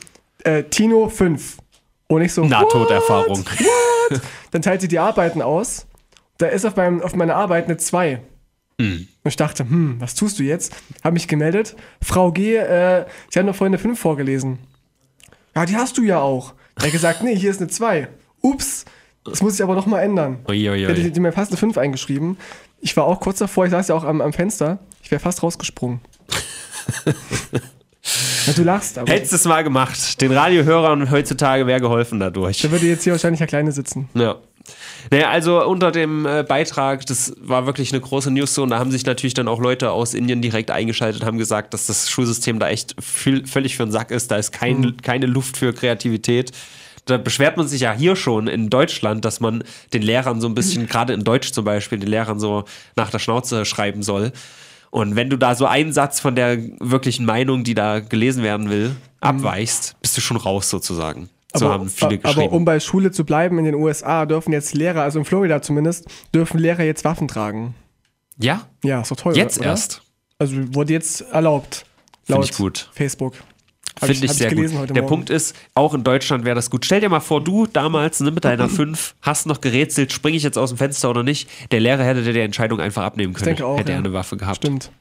äh, Tino 5. Und ich so, Nahtoderfahrung. What? Dann teilt sie die Arbeiten aus. Da ist auf, meinem, auf meiner Arbeit eine 2. Und ich dachte, hm, was tust du jetzt? Habe mich gemeldet. Frau G, äh, Sie haben doch vorhin eine 5 vorgelesen. Ja, die hast du ja auch. Er hat gesagt, nee, hier ist eine 2. Ups, das muss ich aber noch mal ändern. Uiuiui. Ich hätte die mir fast eine 5 eingeschrieben. Ich war auch kurz davor, ich saß ja auch am, am Fenster. Ich wäre fast rausgesprungen. ja, du lachst, aber Hättest es mal gemacht. Den Radiohörern heutzutage wäre geholfen dadurch. da würde jetzt hier wahrscheinlich Herr Kleine sitzen. Ja. Naja, also unter dem äh, Beitrag, das war wirklich eine große News so, und da haben sich natürlich dann auch Leute aus Indien direkt eingeschaltet, haben gesagt, dass das Schulsystem da echt viel, völlig für den Sack ist, da ist kein, keine Luft für Kreativität. Da beschwert man sich ja hier schon in Deutschland, dass man den Lehrern so ein bisschen, gerade in Deutsch zum Beispiel, den Lehrern so nach der Schnauze schreiben soll. Und wenn du da so einen Satz von der wirklichen Meinung, die da gelesen werden will, abweichst, bist du schon raus sozusagen. So aber, haben viele aber geschrieben. um bei Schule zu bleiben in den USA, dürfen jetzt Lehrer, also in Florida zumindest, dürfen Lehrer jetzt Waffen tragen. ja, Ja, ist doch toll. jetzt oder? erst. Also wurde jetzt erlaubt. Finde ich gut. Facebook. Finde ich hab sehr gelesen gut. Der. Punkt ist, auch in Deutschland wäre das gut. Stell dir mal vor, du damals ne, mit deiner 5 hast noch gerätselt, springe ich jetzt aus dem Fenster oder nicht. Der Lehrer hätte dir die Entscheidung einfach abnehmen können. denke auch, hätte er ja. eine Waffe gehabt. Stimmt.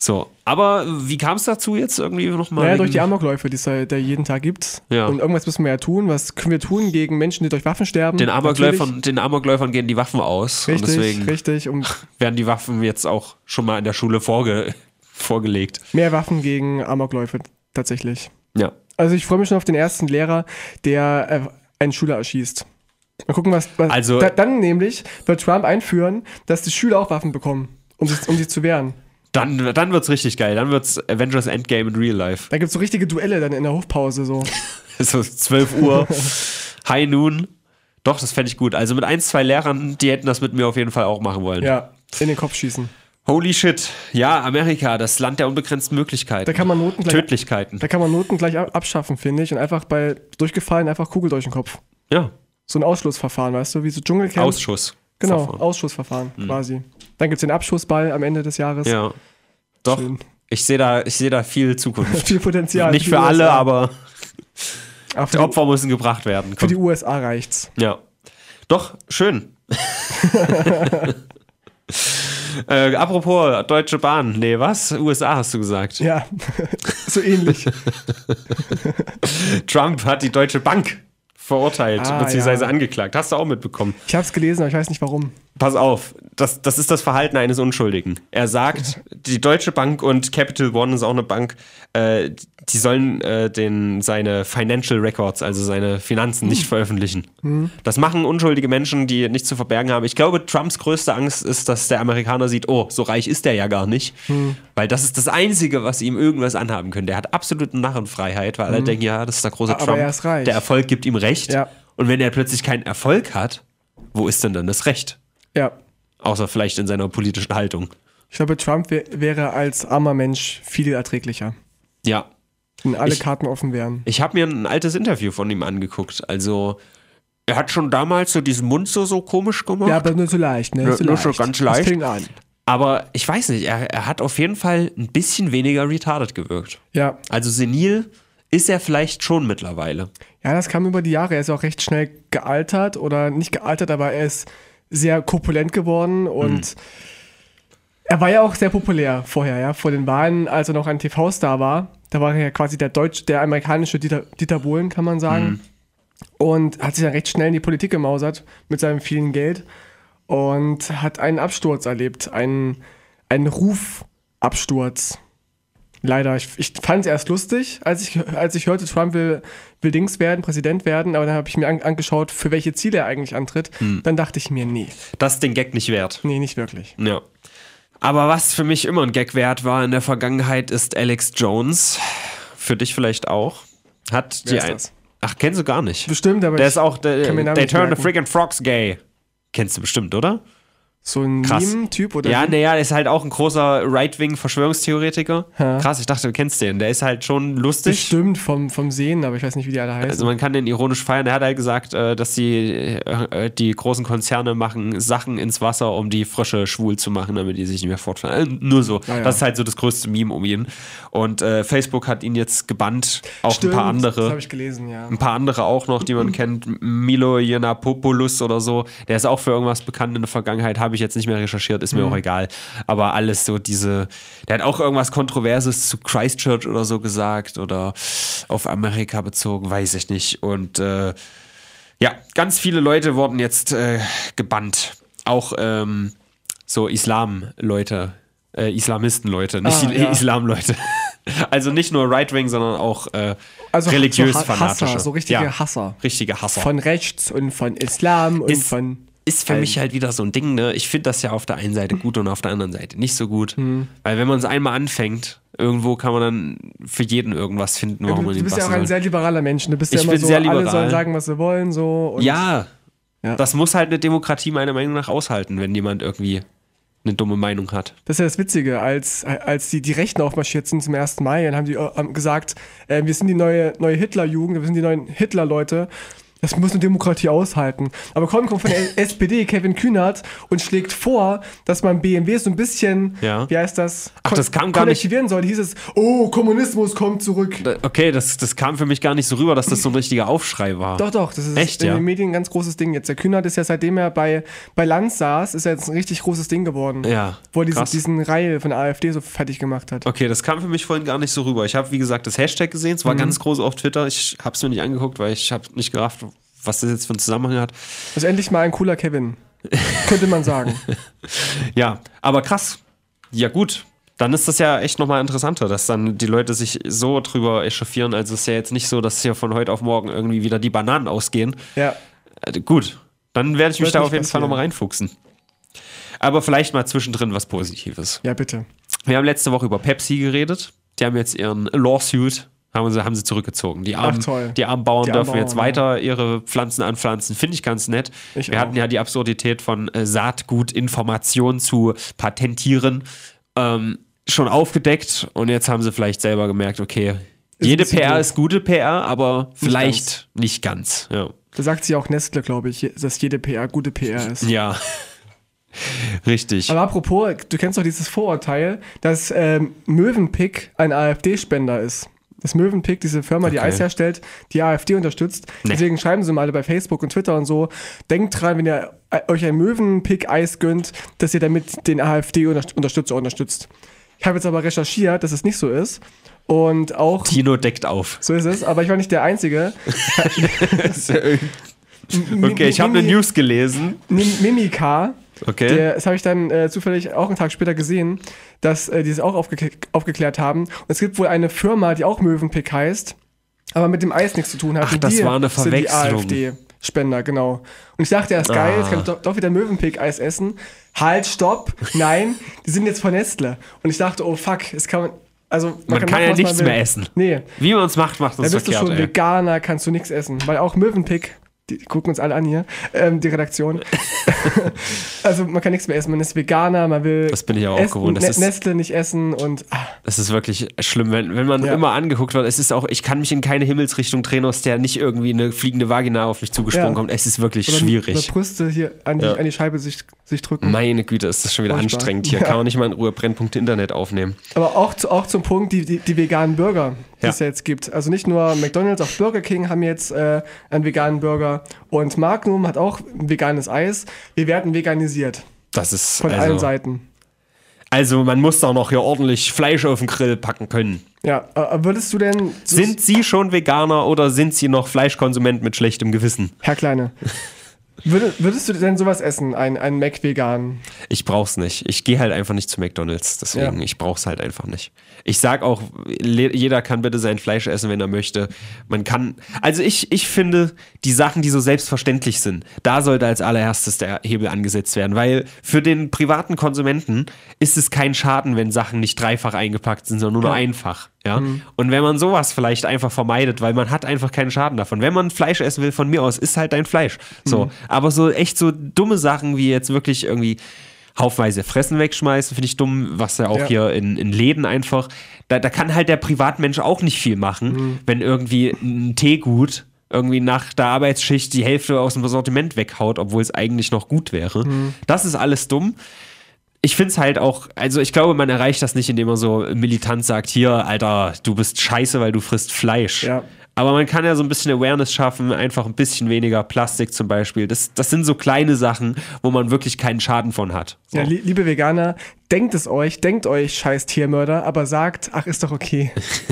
So, aber wie kam es dazu jetzt irgendwie nochmal? Naja, durch die Amokläufe, die es da, jeden Tag gibt. Ja. Und irgendwas müssen wir ja tun. Was können wir tun gegen Menschen, die durch Waffen sterben? den. Amokläufern, den Amokläufern gehen die Waffen aus. Richtig, und deswegen richtig. Und werden die Waffen jetzt auch schon mal in der Schule vorge vorgelegt. mehr Waffen gegen Amokläufe tatsächlich. Ja. Also ich freue mich schon auf den ersten Lehrer, der äh, einen Schüler erschießt. Mal gucken, was. was Also- da, dann nämlich wird Trump einführen, dass die Schüler auch Waffen bekommen, um sich, um sich zu wehren. Dann, dann wird's richtig geil. Dann wird's Avengers Endgame in Real Life. Da gibt es so richtige Duelle dann in der Hofpause so. So 12 Uhr, High Noon. Doch, das fände ich gut. Also mit ein, zwei Lehrern, die hätten das mit mir auf jeden Fall auch machen wollen. Ja, in den Kopf schießen. Holy shit. Ja, Amerika, das Land der unbegrenzten Möglichkeiten. Da kann man Noten gleich, Tödlichkeiten. da kann man Noten gleich ab- abschaffen, finde ich. Und einfach bei durchgefallen einfach Kugel durch den Kopf. Ja, So ein Ausschlussverfahren, weißt du, wie so Dschungelcamp. Ausschuss. Genau, Verfahren. Ausschussverfahren quasi. Dann gibt es den Abschussball am Ende des Jahres. Ja. Doch, Schön. ich sehe da, ich seh da viel Zukunft. Viel Potenzial. Nicht die für alle, USA. aber Aber die für, Opfer müssen gebracht werden. für Komm. die USA reicht's. Ja. Doch, schön. äh, apropos Deutsche Bahn. Nee, was? USA hast du gesagt. Ja, so ähnlich. Trump hat die Deutsche Bank verurteilt, Ah, beziehungsweise ja. angeklagt. Hast du auch mitbekommen. Ich habe es gelesen, aber ich weiß nicht warum. Pass auf, das, das ist das Verhalten eines Unschuldigen. Er sagt, die Deutsche Bank und Capital One ist auch eine Bank, äh, die sollen äh, den, seine Financial Records, also seine Finanzen, nicht veröffentlichen. Das machen unschuldige Menschen, die nichts zu verbergen haben. Ich glaube, Trumps größte Angst ist, dass der Amerikaner sieht, oh, so reich ist der ja gar nicht. Weil das ist das Einzige, was ihm irgendwas anhaben könnte. Der hat absolute Narrenfreiheit, weil alle denken, ja, das ist der große Aber Trump. er ist reich. Der Erfolg gibt ihm Recht. Ja. Und wenn er plötzlich keinen Erfolg hat, wo ist denn dann das Recht? Ja. Außer vielleicht in seiner politischen Haltung. Ich glaube, Trump wär, wäre als armer Mensch viel erträglicher. Ja. Wenn alle Ich- Karten offen wären. Ich habe mir ein altes Interview von ihm angeguckt. Also, er hat schon damals so diesen Mund so, so komisch gemacht. Ja, aber nur so leicht, ne? Nur- so nur so ganz Das leicht. fing an. aber ich weiß nicht, er, er hat auf jeden Fall ein bisschen weniger retarded gewirkt. Ja. Also, senil ist er vielleicht schon mittlerweile. Ja, das kam über die Jahre. Er ist auch recht schnell gealtert oder nicht gealtert, aber er ist sehr korpulent geworden und er war ja auch sehr populär vorher, ja, vor den Wahlen, als er noch ein TV-Star war. Da war er ja quasi der deutsch, der amerikanische Dieter, Dieter Bohlen, kann man sagen. Und hat sich dann recht schnell in die Politik gemausert mit seinem vielen Geld und hat einen Absturz erlebt, einen, einen Rufabsturz. Leider. Ich, ich fand es erst lustig, als ich, als ich hörte, Trump will, will Dings werden, Präsident werden, aber dann habe ich mir an, angeschaut, für welche Ziele er eigentlich antritt. Dann dachte ich mir, nee, Das ist den Gag nicht wert. nee, nicht wirklich. Ja. Aber was für mich immer ein Gag wert war in der Vergangenheit, ist Alex Jones. Für dich vielleicht auch. Hat Wer die ist ein das? Ach, kennst du gar nicht. Bestimmt, aber Der ist auch, der, They Turn the merken. Friggin' Frogs Gay. Kennst du bestimmt, oder? So ein. Meme-Typ oder Ja, naja, ist halt auch ein großer Right-Wing-Verschwörungstheoretiker. Ja. Krass, ich dachte, du kennst den. Der ist halt schon lustig. Bestimmt vom, vom Sehen, aber ich weiß nicht, wie die alle heißen. Also man kann den ironisch feiern. Er hat halt gesagt, äh, dass die, äh, die großen Konzerne machen Sachen ins Wasser, um die Frösche schwul zu machen, damit die sich nicht mehr fortfahren. Äh, nur so. Ah, ja. Das ist halt so das größte Meme um ihn. Und äh, Facebook hat ihn jetzt gebannt. Auch Stimmt, ein paar Das andere. habe ich gelesen, ja. Ein paar andere auch noch, die man kennt. Milo Yiannopoulos oder so. Der ist auch für irgendwas bekannt in der Vergangenheit. Habe ich ich jetzt nicht mehr recherchiert, ist mir Mhm. auch egal. Aber alles so diese, der hat auch irgendwas Kontroverses zu Christchurch oder so gesagt oder auf Amerika bezogen, weiß ich nicht. Und äh, ja, ganz viele Leute wurden jetzt äh, gebannt. Auch ähm, so Islam-Leute, äh, Islamisten-Leute, nicht Ah, ja. Islam-Leute. Also nicht nur Right-Wing, sondern auch äh, Also religiös so fanatische. Hasser, so richtige ja, Hasser. Richtige Hasser. Von rechts und von Islam und Ist- von. Ist für mich halt wieder so ein Ding, ne? Ich finde das ja auf der einen Seite gut und auf der anderen Seite nicht so gut. Hm. Weil wenn man es einmal anfängt, irgendwo kann man dann für jeden irgendwas finden, warum man Du ihn bist ja auch ein soll. sehr liberaler Mensch. Du bist Ich ja immer bin so, sehr alle liberal. sollen sagen, was sie wollen. So, Ja, Ja. das muss halt eine Demokratie meiner Meinung nach aushalten, wenn jemand irgendwie eine dumme Meinung hat. Das ist ja das Witzige, als, als die, die Rechten aufmarschiert sind zum 1. Mai, dann haben die äh, gesagt, äh, wir sind die neue, neue Hitlerjugend, wir sind die neuen Hitler-Leute. Das muss eine Demokratie aushalten. Aber kommt, kommt von der SPD, Kevin Kühnert, und schlägt vor, dass man BMW so ein bisschen, Ja. wie heißt das? Ach, das kam gar nicht- soll. Hieß es, oh, Kommunismus kommt zurück. Okay, das, das kam für mich gar nicht so rüber, dass das so ein richtiger Aufschrei war. Doch, doch, das ist Echt, in ja? den Medien ein ganz großes Ding jetzt. Der Kühnert ist ja seitdem er bei, bei Lanz saß, ist er jetzt ein richtig großes Ding geworden. Ja, Wo er diese, krass. diesen Reihe von der AfD so fertig gemacht hat. Okay, das kam für mich vorhin gar nicht so rüber. Ich habe, wie gesagt, das Hashtag gesehen. Es war Mhm. ganz groß auf Twitter. Ich habe es mir nicht angeguckt, weil ich habe nicht gerafft, was das jetzt für einen Zusammenhang hat. Das ist endlich mal ein cooler Kevin. Könnte man sagen. Ja, aber krass. Ja, gut. Dann ist das ja echt nochmal interessanter, dass dann die Leute sich so drüber echauffieren. Also es ist ja jetzt nicht so, dass hier von heute auf morgen irgendwie wieder die Bananen ausgehen. Ja. Äh, gut, dann werde ich mich da auf jeden Fall passieren. nochmal reinfuchsen. Aber vielleicht mal zwischendrin was Positives. Ja, bitte. Wir haben letzte Woche über Pepsi geredet. Die haben jetzt ihren Lawsuit, haben sie, haben sie zurückgezogen. Die armen, toll. Die armen Bauern Die armen dürfen jetzt Bauern, weiter ihre Pflanzen anpflanzen. Finde ich ganz nett. Ich Wir auch. hatten ja die Absurdität von äh, Saatgutinformation zu patentieren ähm, schon aufgedeckt. Und jetzt haben sie vielleicht selber gemerkt, okay, jede bisschen PR doof. ist gute PR, aber vielleicht nicht ganz. Ja. Da sagt sie auch Nestle, glaube ich, dass jede PR gute PR ist. ja. Richtig. Aber apropos, du kennst doch dieses Vorurteil, dass ähm, Mövenpick ein AfD-Spender ist. Dass Mövenpick, diese Firma, die Okay. Eis herstellt, die AfD unterstützt. Nee. Deswegen schreiben sie mal alle bei Facebook und Twitter und so. Denkt dran, wenn ihr äh, euch ein Mövenpick-Eis gönnt, dass ihr damit den AfD-Unterstützer unterstützt. Ich habe jetzt aber recherchiert, dass es nicht so ist. Und auch, Tino deckt auf. so ist es, aber ich war nicht der Einzige. Okay, ich habe eine News gelesen. Mim- Mimika, Okay. der, das habe ich dann äh, zufällig auch einen Tag später gesehen, dass äh, die es auch aufge aufgeklärt haben. Und es gibt wohl eine Firma, die auch Mövenpick heißt, aber mit dem Eis nichts zu tun hat. Ach, Und das die war eine sind die Verwechslung. AfD-Spender, genau. Und ich dachte erst, geil, Ah. jetzt kann ich doch, doch wieder Mövenpick-Eis essen. Halt, stopp, nein, die sind jetzt von Nestle. Und ich dachte, oh fuck, es kann man. Also, Man kann machen, ja nichts mehr essen. Nee, Wie man es macht, macht da uns bist du verkehrt. schon ey. Veganer, kannst du nichts essen. Weil auch Mövenpick, die gucken uns alle an hier, ähm, die Redaktion. also man kann nichts mehr essen, man ist Veganer, man will Das bin ich auch Essen- gewohnt. Das Ne- ist- Nestle nicht essen und ah, Das ist wirklich schlimm, wenn, wenn man Ja. immer angeguckt wird. Es ist auch, ich kann mich in keine Himmelsrichtung drehen, aus der nicht irgendwie eine fliegende Vagina auf mich zugesprungen Ja. kommt. Es ist wirklich oder, schwierig. oder Brüste hier an die, Ja. an die Scheibe sich, sich drücken. Meine Güte, ist das schon wieder Furchtbar. anstrengend. Hier kann man nicht mal in Ruhe Brennpunkte Internet aufnehmen. Aber auch, zu, auch zum Punkt, die, die, die veganen Burger, die Ja. es jetzt gibt. Also nicht nur McDonalds, auch Burger King haben jetzt äh, einen veganen Burger. Und Magnum hat auch ein veganes Eis. Wir werden veganisiert. Das ist Von allen also, Seiten. also man muss da noch hier ordentlich Fleisch auf den Grill packen können. Ja, äh, würdest du denn, Sind Sie schon Veganer oder sind Sie noch Fleischkonsument mit schlechtem Gewissen? Herr Kleine, würdest du denn sowas essen, ein, ein Mac vegan? Ich brauch's nicht. Ich gehe halt einfach nicht zu McDonalds. Deswegen, Ja. ich brauch's halt einfach nicht. Ich sag auch, jeder kann bitte sein Fleisch essen, wenn er möchte. Man kann, also ich, ich finde, die Sachen, die so selbstverständlich sind, da sollte als allererstes der Hebel angesetzt werden, weil für den privaten Konsumenten ist es kein Schaden, wenn Sachen nicht dreifach eingepackt sind, sondern nur Ja. einfach. Ja? Und wenn man sowas vielleicht einfach vermeidet, weil man hat einfach keinen Schaden davon. Wenn man Fleisch essen will, von mir aus, ist halt dein Fleisch. So. Aber so echt so dumme Sachen wie jetzt wirklich irgendwie haufenweise Fressen wegschmeißen, finde ich dumm, was ja auch Ja. hier in, in Läden einfach, da, da kann halt der Privatmensch auch nicht viel machen, Mhm. wenn irgendwie ein Teegut irgendwie nach der Arbeitsschicht die Hälfte aus dem Sortiment weghaut, obwohl es eigentlich noch gut wäre. Mhm. Das ist alles dumm. Ich finde es halt auch, also ich glaube, man erreicht das nicht, indem man so militant sagt, hier, Alter, du bist scheiße, weil du frisst Fleisch. Ja. Aber man kann ja so ein bisschen Awareness schaffen, einfach ein bisschen weniger Plastik zum Beispiel. Das, das sind so kleine Sachen, wo man wirklich keinen Schaden von hat. So. Ja, li liebe Veganer, denkt es euch, denkt euch, scheiß Tiermörder, aber sagt, ach, ist doch okay.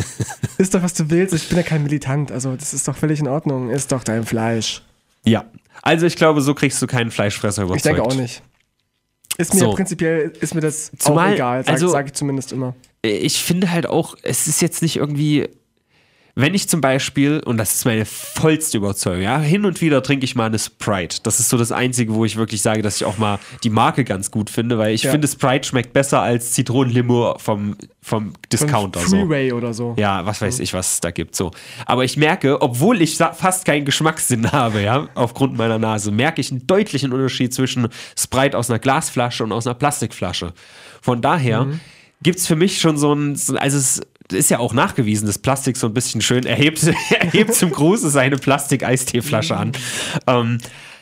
ist doch, was du willst. Ich bin ja kein Militant. Also, das ist doch völlig in Ordnung. Ist doch dein Fleisch. Ja. Also ich glaube, so kriegst du keinen Fleischfresser überzeugt. Ich denke auch nicht. Ist mir So. prinzipiell, ist mir das Zumal- auch egal, sage also- sag ich zumindest immer. ich finde halt auch, es ist jetzt nicht irgendwie, wenn ich zum Beispiel, und das ist meine vollste Überzeugung, ja, hin und wieder trinke ich mal eine Sprite. Das ist so das Einzige, wo ich wirklich sage, dass ich auch mal die Marke ganz gut finde, weil ich Ja. finde, Sprite schmeckt besser als Zitronenlimo vom, vom Discounter. Von So. Freeway oder so. Ja, was weiß ich, was es da gibt. So. Aber ich merke, obwohl ich fast keinen Geschmackssinn habe, ja, aufgrund meiner Nase, merke ich einen deutlichen Unterschied zwischen Sprite aus einer Glasflasche und aus einer Plastikflasche. Von daher Mhm. gibt es für mich schon so ein, so- also es ist ja auch nachgewiesen, dass Plastik so ein bisschen schön erhebt, erhebt zum Gruße seine Plastik-Eisteeflasche an. Ähm,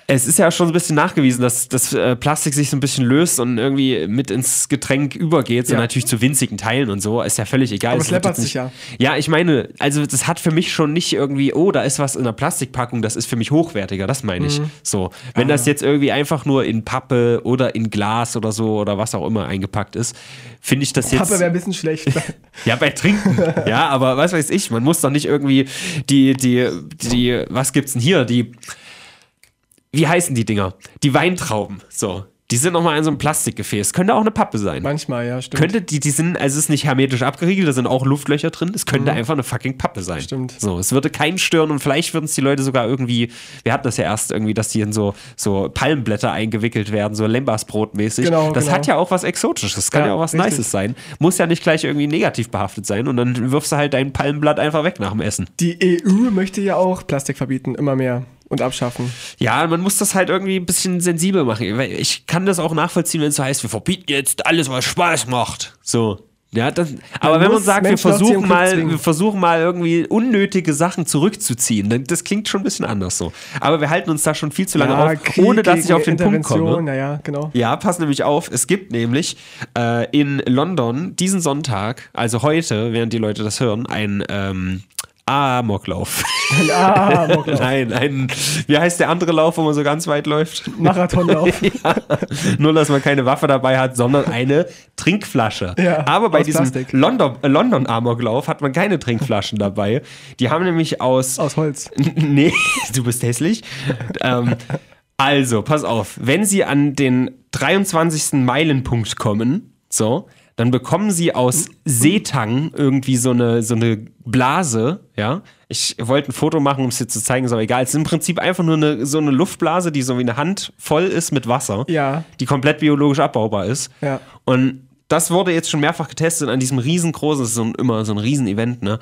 es ist ja schon ein bisschen nachgewiesen, dass das äh, Plastik sich so ein bisschen löst und irgendwie mit ins Getränk übergeht, so Ja. natürlich zu winzigen Teilen und so, ist ja völlig egal. Aber Es läppert sich ja. ja, ich meine, also das hat für mich schon nicht irgendwie, oh, da ist was in der Plastikpackung, das ist für mich hochwertiger, das meine Mhm. ich. So, wenn das jetzt irgendwie einfach nur in Pappe oder in Glas oder so oder was auch immer eingepackt ist, finde ich das jetzt. Papa wäre ein bisschen schlecht. Ja, bei Trinken. ja, aber was weiß ich, man muss doch nicht irgendwie die, die, die, was gibt's denn hier? Die, wie heißen die Dinger? Die Weintrauben. So. Die sind nochmal in so einem Plastikgefäß. Könnte auch eine Pappe sein. Manchmal, ja, stimmt. Könnte, die, die sind, also es ist nicht hermetisch abgeriegelt, da sind auch Luftlöcher drin. Es könnte einfach eine fucking Pappe sein. Mhm. Stimmt. So, es würde keinen stören und vielleicht würden es die Leute sogar irgendwie, wir hatten das ja erst irgendwie, dass die in so, so Palmblätter eingewickelt werden, so Lembasbrot-mäßig. Genau, das genau. hat ja auch was Exotisches, das kann ja, Ja, auch was richtig. Nices sein. Muss ja nicht gleich irgendwie negativ behaftet sein und dann wirfst du halt dein Palmblatt einfach weg nach dem Essen. Die EU möchte ja auch Plastik verbieten, immer mehr und abschaffen. Ja, man muss das halt irgendwie ein bisschen sensibel machen. Ich kann das auch nachvollziehen, wenn es so heißt, wir verbieten jetzt alles, was Spaß macht. So. Ja, das, aber wenn man sagt, wir Menschen versuchen mal, wir versuchen mal irgendwie unnötige Sachen zurückzuziehen, dann, das klingt schon ein bisschen anders so. Aber wir halten uns da schon viel zu lange auf, Krieg ohne dass ich auf den Punkt komme. Naja, genau. Ja, pass nämlich auf. Es gibt nämlich äh, in London diesen Sonntag, also heute, während die Leute das hören, ein ähm, Amoklauf. Ah, Moklauf. Nein, ein, wie heißt der andere Lauf, wo man so ganz weit läuft? Marathonlauf. ja, nur, dass man keine Waffe dabei hat, sondern eine Trinkflasche. Ja, Aber bei diesem Plastik. London, äh, London Amoklauf hat man keine Trinkflaschen dabei. Die haben nämlich aus Aus Holz. nee, du bist hässlich. ähm, also, pass auf, wenn sie an den 23. Meilenpunkt kommen, so, dann bekommen sie aus Seetang irgendwie so eine, so eine Blase, ja. Ich wollte ein Foto machen, um es dir zu zeigen, ist aber egal. Es ist im Prinzip einfach nur eine, so eine Luftblase, die so wie eine Hand voll ist mit Wasser, Ja. die komplett biologisch abbaubar ist. Ja. Und das wurde jetzt schon mehrfach getestet an diesem riesengroßen, das ist so ein, immer so ein Riesenevent, ne?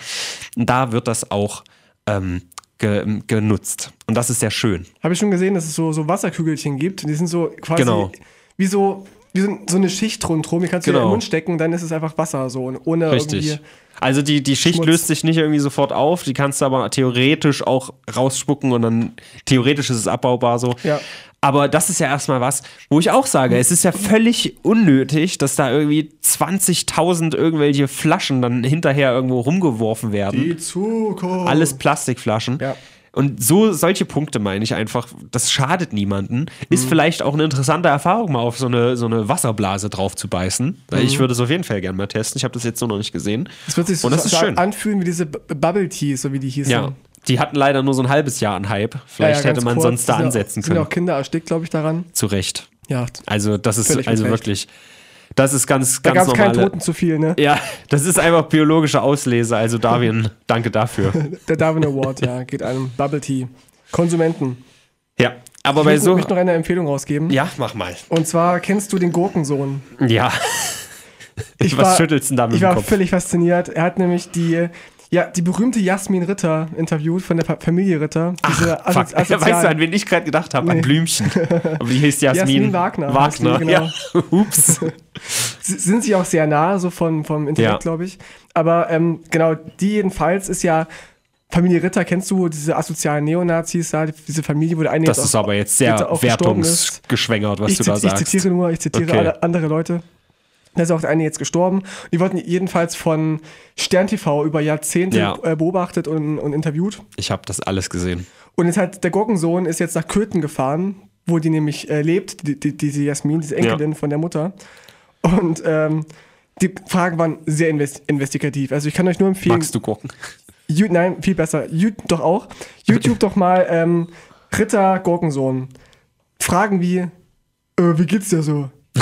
Und da wird das auch ähm, ge, genutzt. Und das ist sehr schön. Habe ich schon gesehen, dass es so, so Wasserkügelchen gibt. Die sind so quasi Genau. wie so, wie so, so eine Schicht rundherum. Die kannst du dir in Genau. den Mund stecken, dann ist es einfach Wasser so. Und ohne Richtig. irgendwie. Also die, die Schicht Schmutz. löst sich nicht irgendwie sofort auf, die kannst du aber theoretisch auch rausspucken und dann theoretisch ist es abbaubar so. Ja. Aber das ist ja erstmal was, wo ich auch sage, es ist ja völlig unnötig, dass da irgendwie 20.000 irgendwelche Flaschen dann hinterher irgendwo rumgeworfen werden. Die Zukunft. Alles Plastikflaschen. Ja. Und so solche Punkte meine ich einfach, das schadet niemanden. Mhm. Ist vielleicht auch eine interessante Erfahrung, mal auf so eine, so eine Wasserblase drauf zu beißen. Weil Ich würde es auf jeden Fall gerne mal testen. Ich habe das jetzt so noch nicht gesehen. Das wird sich so, so schön. anfühlen wie diese Bubble Teas, so wie die hießen. Ja. Die hatten leider nur so ein halbes Jahr an Hype. Vielleicht Ja, ja, hätte man kurz. sonst da Sind ansetzen Sind können. auch Kinder erstickt, glaube ich, daran. Zu Recht. Ja. Also, das ist Völlig also mit Recht. Das ist ganz, Da ganz gab es keinen normale. Toten zu viel, ne? Ja, das ist einfach biologische Auslese. Also, Darwin, danke dafür. Der Darwin Award, ja, geht einem Bubble Tea. Konsumenten. Ja, aber Ich bei so. möchte noch eine Empfehlung rausgeben. Ja, mach mal. Und zwar kennst du den Gurkensohn. Ja. Ich Was war- schüttelst du denn da mit Ich war Kopf? völlig fasziniert. Er hat nämlich die, ja, die berühmte Jasmin Ritter interviewt von der Familie Ritter. Diese Fuck. Assozi- Weißt du, an wen ich gerade gedacht habe? An Nee. Blümchen. Aber die hieß Jasmin, Jasmin Wagner Wagner, genau. ja. Ups. Sind sie auch sehr nah, so von, vom Internet, Ja. glaube ich. Aber ähm, genau, die jedenfalls ist ja Familie Ritter, kennst du diese asozialen Neonazis, da, diese Familie, wo der eine Das ist auch- aber jetzt sehr wertungsgeschwängert, was Ich, du da zit- ich sagst. zitiere nur, ich zitiere Okay. andere Leute. Da ist auch eine jetzt gestorben. Die wurden jedenfalls von Stern TV über Jahrzehnte Ja. äh, beobachtet und, und interviewt. Ich habe das alles gesehen. Und jetzt hat der Gurkensohn ist jetzt nach Köthen gefahren, wo die nämlich äh, lebt, die, die, diese Jasmin, diese Enkelin von der Mutter. Und ähm, die Fragen waren sehr invest investigativ. Also ich kann euch nur empfehlen. Magst du gucken? You, nein, viel besser. You, doch auch. YouTube doch mal ähm, Ritter Gurkensohn. Fragen wie, äh, wie geht's dir so?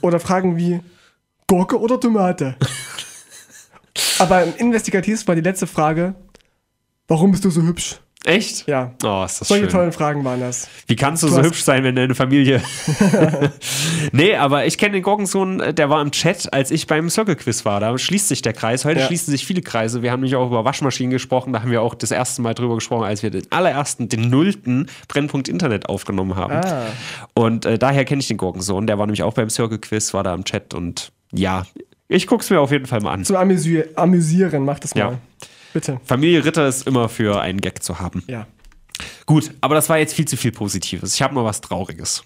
oder Fragen wie, Gurke oder Tomate? Aber im Investigativ war die letzte Frage, warum bist du so hübsch? Echt? Ja. Oh, ist das Solche schön. tollen Fragen waren das. Wie kannst du, Du so hübsch sein, wenn deine Familie. nee, aber ich kenne den Gurkensohn, äh, der war im Chat, als ich beim Circle Quiz war. Da schließt sich der Kreis. Heute Ja. schließen sich viele Kreise. Wir haben nämlich auch über Waschmaschinen gesprochen. Da haben wir auch das erste Mal drüber gesprochen, als wir den allerersten, den nullten Brennpunkt Internet aufgenommen haben. Ah. Und äh, daher kenne ich den Gurkensohn. Der war nämlich auch beim Circle Quiz, war da im Chat und ja, ich guck's mir auf jeden Fall mal an. Zum Amüsi Amüsieren, macht das mal. Ja. Bitte. Familie Ritter ist immer für einen Gag zu haben. Ja. Gut, aber das war jetzt viel zu viel Positives. Ich habe noch was Trauriges.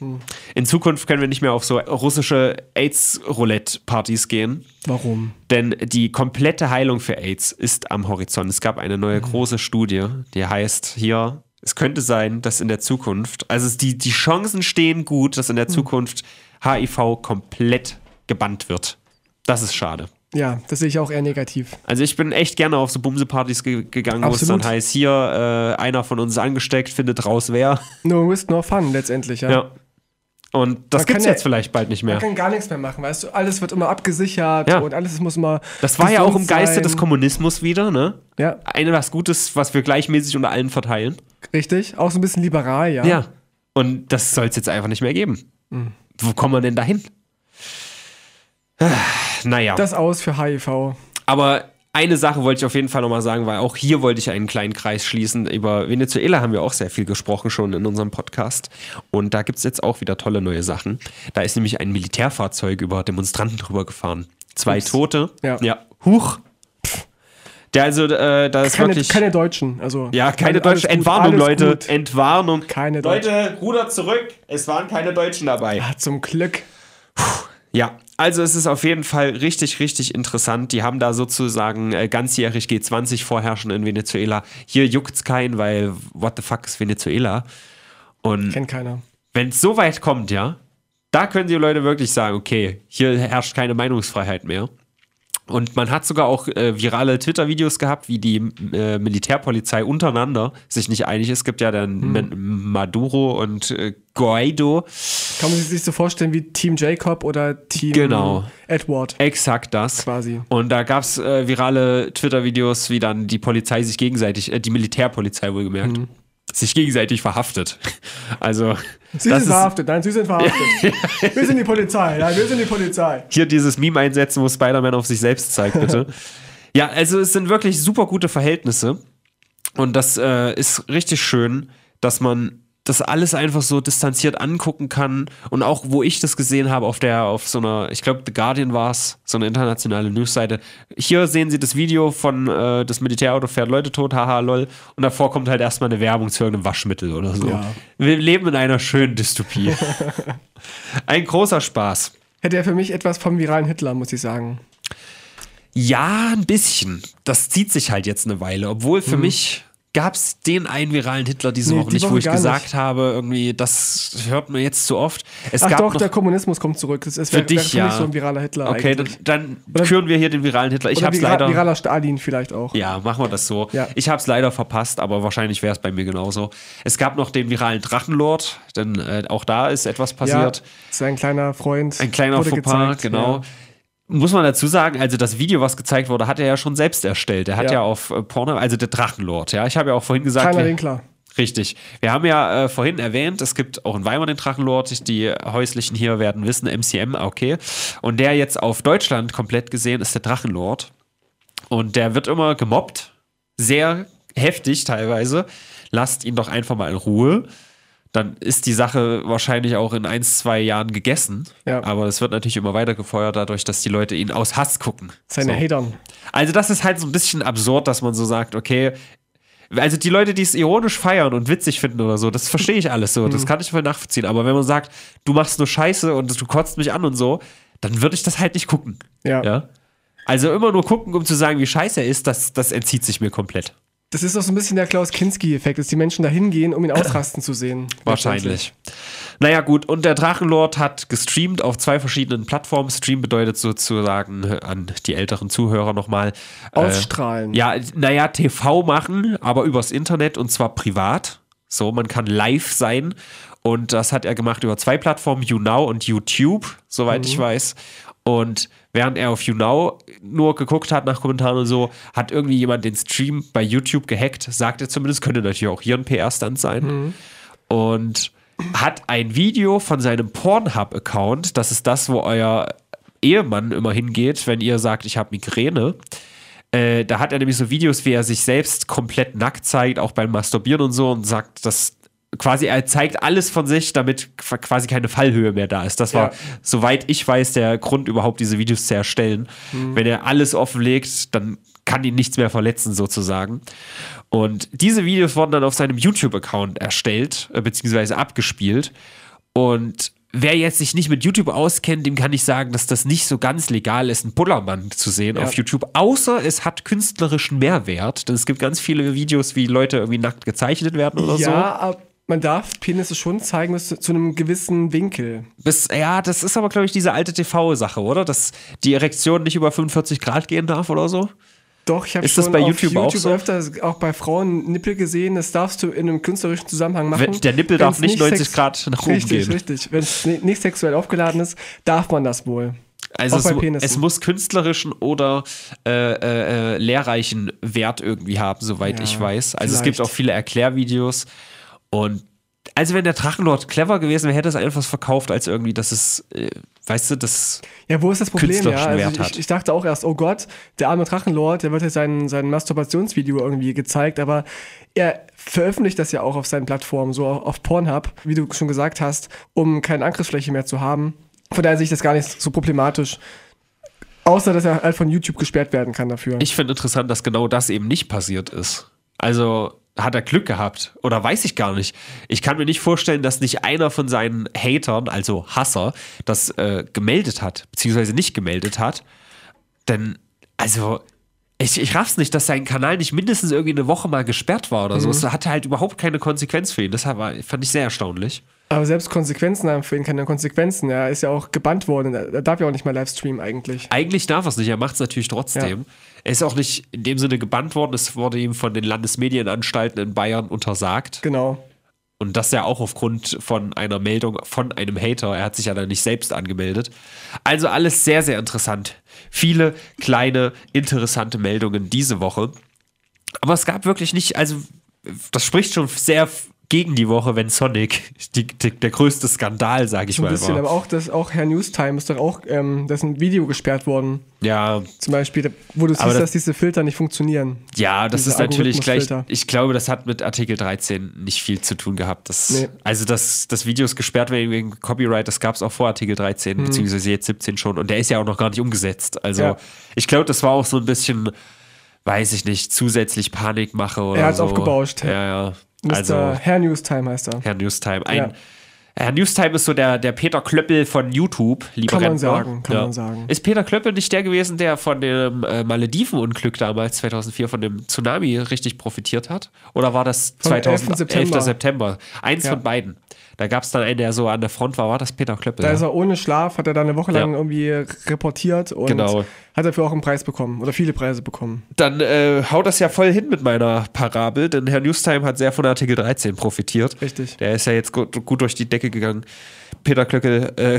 In Zukunft können wir nicht mehr auf so russische AIDS-Roulette-Partys gehen, Warum? denn die komplette Heilung für AIDS ist am Horizont. Es gab eine neue große Studie, die heißt hier, es könnte sein, dass in der Zukunft, also die, die Chancen stehen gut, dass in der Zukunft HIV komplett gebannt wird. Das ist schade. Ja, das sehe ich auch eher negativ. Also ich bin echt gerne auf so Bumse-Partys ge gegangen, wo es dann heißt, hier, äh, einer von uns ist angesteckt, findet raus wer. No risk, no fun letztendlich, ja. Ja. Und das Man kann gibt's ja- jetzt vielleicht bald nicht Man mehr. kann gar nichts mehr machen, weißt du? Alles wird immer abgesichert Ja. und alles muss immer. Das war ja auch im Geiste sein. des Kommunismus wieder, ne? Ja, Eine was Gutes, was wir gleichmäßig unter allen verteilen. richtig. Auch so ein bisschen liberal, ja. Ja. Und das soll es jetzt einfach nicht mehr geben. Mhm. Wo kommen wir denn dahin? Naja. Das aus für HIV. Aber eine Sache wollte ich auf jeden Fall nochmal sagen, weil auch hier wollte ich einen kleinen Kreis schließen. Über Venezuela haben wir auch sehr viel gesprochen schon in unserem Podcast. Und da gibt es jetzt auch wieder tolle neue Sachen. Da ist nämlich ein Militärfahrzeug über Demonstranten drüber gefahren. Zwei Ups. Tote. Ja. Huch. Der also, äh, da ist Keine, wirklich. keine Deutschen. Also, ja, keine alles deutsche gut, Entwarnung, Leute. gut. Entwarnung. Keine Deutschen. Leute, rudert zurück. Es waren keine Deutschen dabei. Ah, zum Glück. Ja, also es ist auf jeden Fall richtig, richtig interessant. Die haben da sozusagen äh, ganzjährig G20 vorherrschen in Venezuela. Hier juckt's keinen, weil what the fuck ist Venezuela? Und Kennt keiner. wenn es so weit kommt, ja, da können die Leute wirklich sagen, okay, hier herrscht keine Meinungsfreiheit mehr. Und man hat sogar auch äh, virale Twitter-Videos gehabt, wie die äh, Militärpolizei untereinander sich nicht einig ist. Es gibt ja dann Hm. Maduro und äh, Guaido. Kann man sich so vorstellen wie Team Jacob oder Team Genau. Edward Exakt das. quasi. Und da gab es äh, virale Twitter-Videos, wie dann die Polizei sich gegenseitig, äh, die Militärpolizei wohlgemerkt, sich gegenseitig verhaftet. Also, Sie sind verhaftet, nein, Sie sind verhaftet. wir sind die Polizei, ja, wir sind die Polizei. hier dieses Meme einsetzen, wo Spider-Man auf sich selbst zeigt, bitte. ja, also es sind wirklich super gute Verhältnisse. Und das äh, ist richtig schön, dass man das alles einfach so distanziert angucken kann. Und auch, wo ich das gesehen habe, auf der, auf so einer, ich glaube, The Guardian war es, so eine internationale Newsseite. Hier sehen Sie das Video von äh, das Militärauto fährt Leute tot, haha, lol. Und davor kommt halt erstmal eine Werbung zu irgendeinem Waschmittel oder so. Ja. Wir leben in einer schönen Dystopie. Ein großer Spaß. Hätte er für mich etwas vom viralen Hitler, muss ich sagen. Ja, ein bisschen. Das zieht sich halt jetzt eine Weile. Obwohl für mich gab es den einen viralen Hitler diese. Nee, Woche die nicht, wo Woche ich gar gesagt nicht. habe, irgendwie, das hört man jetzt zu oft. Es Ach doch, der Kommunismus kommt zurück. Das ist Für wäre dich, für ja. so ein viraler Hitler Okay, dann, eigentlich. dann Oder- küren wir hier den viralen Hitler. Ich hab's vira leider. viraler Stalin vielleicht auch. Ja, machen wir das so. Ja. Ich habe es leider verpasst, aber wahrscheinlich wäre es bei mir genauso. Es gab noch den viralen Drachenlord, denn äh, auch da ist etwas passiert. Ja, sein kleiner Freund. Ein kleiner Fauxpas, gezeigt, genau. Ja. Muss man dazu sagen, also das Video, was gezeigt wurde, hat er ja schon selbst erstellt. Er hat ja, Ja. auf äh, Porno, also der Drachenlord, ja. Ich habe ja auch vorhin gesagt, Kleiner wir- Winkler. Richtig. Wir haben ja äh, vorhin erwähnt, es gibt auch in Weimar den Drachenlord. Die häuslichen hier werden wissen, MCM, okay. Und der jetzt auf Deutschland komplett gesehen ist der Drachenlord. Und der wird immer gemobbt. Sehr heftig teilweise. Lasst ihn doch einfach mal in Ruhe. Dann ist die Sache wahrscheinlich auch in ein, zwei Jahren gegessen. Ja. Aber es wird natürlich immer weiter gefeuert, dadurch, dass die Leute ihn aus Hass gucken. Seine So. Hatern. Also das ist halt so ein bisschen absurd, dass man so sagt, okay, also die Leute, die es ironisch feiern und witzig finden oder so, das verstehe ich alles so, Mhm. das kann ich voll nachvollziehen. Aber wenn man sagt, du machst nur Scheiße und du kotzt mich an und so, dann würde ich das halt nicht gucken. Ja. ja. Also immer nur gucken, um zu sagen, wie scheiße er ist, das, das entzieht sich mir komplett. Das ist doch so ein bisschen der Klaus Kinski-Effekt, dass die Menschen da hingehen, um ihn ausrasten zu sehen. Wahrscheinlich. Naja, gut, und der Drachenlord hat gestreamt auf zwei verschiedenen Plattformen. Stream bedeutet sozusagen äh, an die älteren Zuhörer nochmal. Ausstrahlen. Äh, ja, naja, TV machen, aber übers Internet und zwar privat. So, man kann live sein. Und das hat er gemacht über zwei Plattformen, YouNow und YouTube, soweit ich weiß. Und während er auf YouNow nur geguckt hat nach Kommentaren und so, hat irgendwie jemand den Stream bei YouTube gehackt, sagt er zumindest, könnte natürlich auch hier ein PR-Stand sein. Und hat ein Video von seinem Pornhub-Account, das ist das, wo euer Ehemann immer hingeht, wenn ihr sagt, ich habe Migräne. Äh, da hat er nämlich so Videos, wie er sich selbst komplett nackt zeigt, auch beim Masturbieren und so und sagt, dass quasi er zeigt alles von sich, damit quasi keine Fallhöhe mehr da ist. Das war, Ja. soweit ich weiß, der Grund überhaupt, diese Videos zu erstellen. Wenn er alles offenlegt, dann kann ihn nichts mehr verletzen, sozusagen. Und diese Videos wurden dann auf seinem YouTube-Account erstellt, äh, beziehungsweise abgespielt. Und wer jetzt sich nicht mit YouTube auskennt, dem kann ich sagen, dass das nicht so ganz legal ist, einen Bullermann zu sehen Ja. auf YouTube, außer es hat künstlerischen Mehrwert. Denn es gibt ganz viele Videos, wie Leute irgendwie nackt gezeichnet werden oder so. Ja, aber man darf Penisse schon zeigen bis zu, zu einem gewissen Winkel. Bis, ja, das ist aber, glaube ich, diese alte TV-Sache, oder? Dass die Erektion nicht über 45 Grad gehen darf oder so? Doch, ich habe Ist das schon bei auf YouTube auch so? öfter auch bei Frauen Nippel gesehen. Das darfst du in einem künstlerischen Zusammenhang machen. Der Nippel darf Wenn's nicht 90 sex- Grad nach oben richtig, gehen. Richtig, Wenn es nicht sexuell aufgeladen ist, darf man das wohl. Also es, es muss künstlerischen oder äh, äh, äh, lehrreichen Wert irgendwie haben, soweit Ja, ich weiß. Also es gibt vielleicht. auch viele Erklärvideos und also wenn der Drachenlord clever gewesen wäre, hätte er es einfach verkauft als irgendwie, dass es, äh, weißt du, das Ja, wo ist das Problem? Ja, also ich, ich dachte auch erst, oh Gott, der arme Drachenlord, der wird jetzt sein, sein Masturbationsvideo irgendwie gezeigt, aber er veröffentlicht das ja auch auf seinen Plattformen, so auf Pornhub, wie du schon gesagt hast, um keine Angriffsfläche mehr zu haben. Von daher sehe ich das gar nicht so problematisch. Außer, dass er halt von YouTube gesperrt werden kann dafür. Ich finde interessant, dass genau das eben nicht passiert ist. Also hat er Glück gehabt oder weiß ich gar nicht. Ich kann mir nicht vorstellen, dass nicht einer von seinen Hatern, also Hasser, das äh, gemeldet hat, beziehungsweise nicht gemeldet hat. Denn, also, ich, ich raff's nicht, dass sein Kanal nicht mindestens irgendwie eine Woche mal gesperrt war oder so. Es hatte halt überhaupt keine Konsequenz für ihn. Das war, fand ich sehr erstaunlich. aber selbst Konsequenzen haben für ihn keine Konsequenzen. Er ist ja auch gebannt worden. Er darf ja auch nicht mal Livestreamen eigentlich. Eigentlich darf er es nicht, er macht es natürlich trotzdem. Er ist auch nicht in dem Sinne gebannt worden, es wurde ihm von den Landesmedienanstalten in Bayern untersagt. Genau. Und das ja auch aufgrund von einer Meldung von einem Hater. Er hat sich ja dann nicht selbst angemeldet. Also alles sehr, sehr interessant. Viele kleine, interessante Meldungen diese Woche. Aber es gab wirklich nicht, also das spricht schon sehr gegen die Woche, wenn Sonic die, die, der größte Skandal, sage ich So ein mal, bisschen, war. aber auch, das, auch Herr Newstime ist doch auch, ähm, da ist ein Video gesperrt worden. Ja, Zum Beispiel, wo du siehst, das- dass diese Filter nicht funktionieren. Ja, das ist natürlich gleich. Ich glaube, das hat mit Artikel 13 nicht viel zu tun gehabt. Das, Nee. Also, dass das Videos gesperrt werden wegen Copyright, das gab es auch vor Artikel 13, Mhm. beziehungsweise jetzt 17 schon. Und der ist ja auch noch gar nicht umgesetzt. Also, Ja. ich glaube, das war auch so ein bisschen, weiß ich nicht, zusätzlich Panikmache oder Er hat's so. aufgebauscht. Ja, ja. Mr. Also, Herr Newstime heißt er. Herr Newstime. Ein, Ja. Herr Newstime ist so der, der Peter Klöppel von YouTube, lieber Kann man Rentner. sagen, kann man sagen. Ist Peter Klöppel nicht der gewesen, der von dem äh, Malediven-Unglück damals 2004 von dem Tsunami richtig profitiert hat? Oder war das 11. 2011. September. September? Eins Ja. von beiden. Da gab es dann einen, der so an der Front war. War das Peter Klöppel? Da ja? ist er ohne Schlaf, hat er da eine Woche lang Ja. irgendwie reportiert und Genau. hat dafür auch einen Preis bekommen oder viele Preise bekommen. Dann äh, haut das ja voll hin mit meiner Parabel, denn Herr Newstime hat sehr von Artikel 13 profitiert. Richtig. Der ist ja jetzt gut, gut durch die Decke gegangen. Peter Klöckel, äh,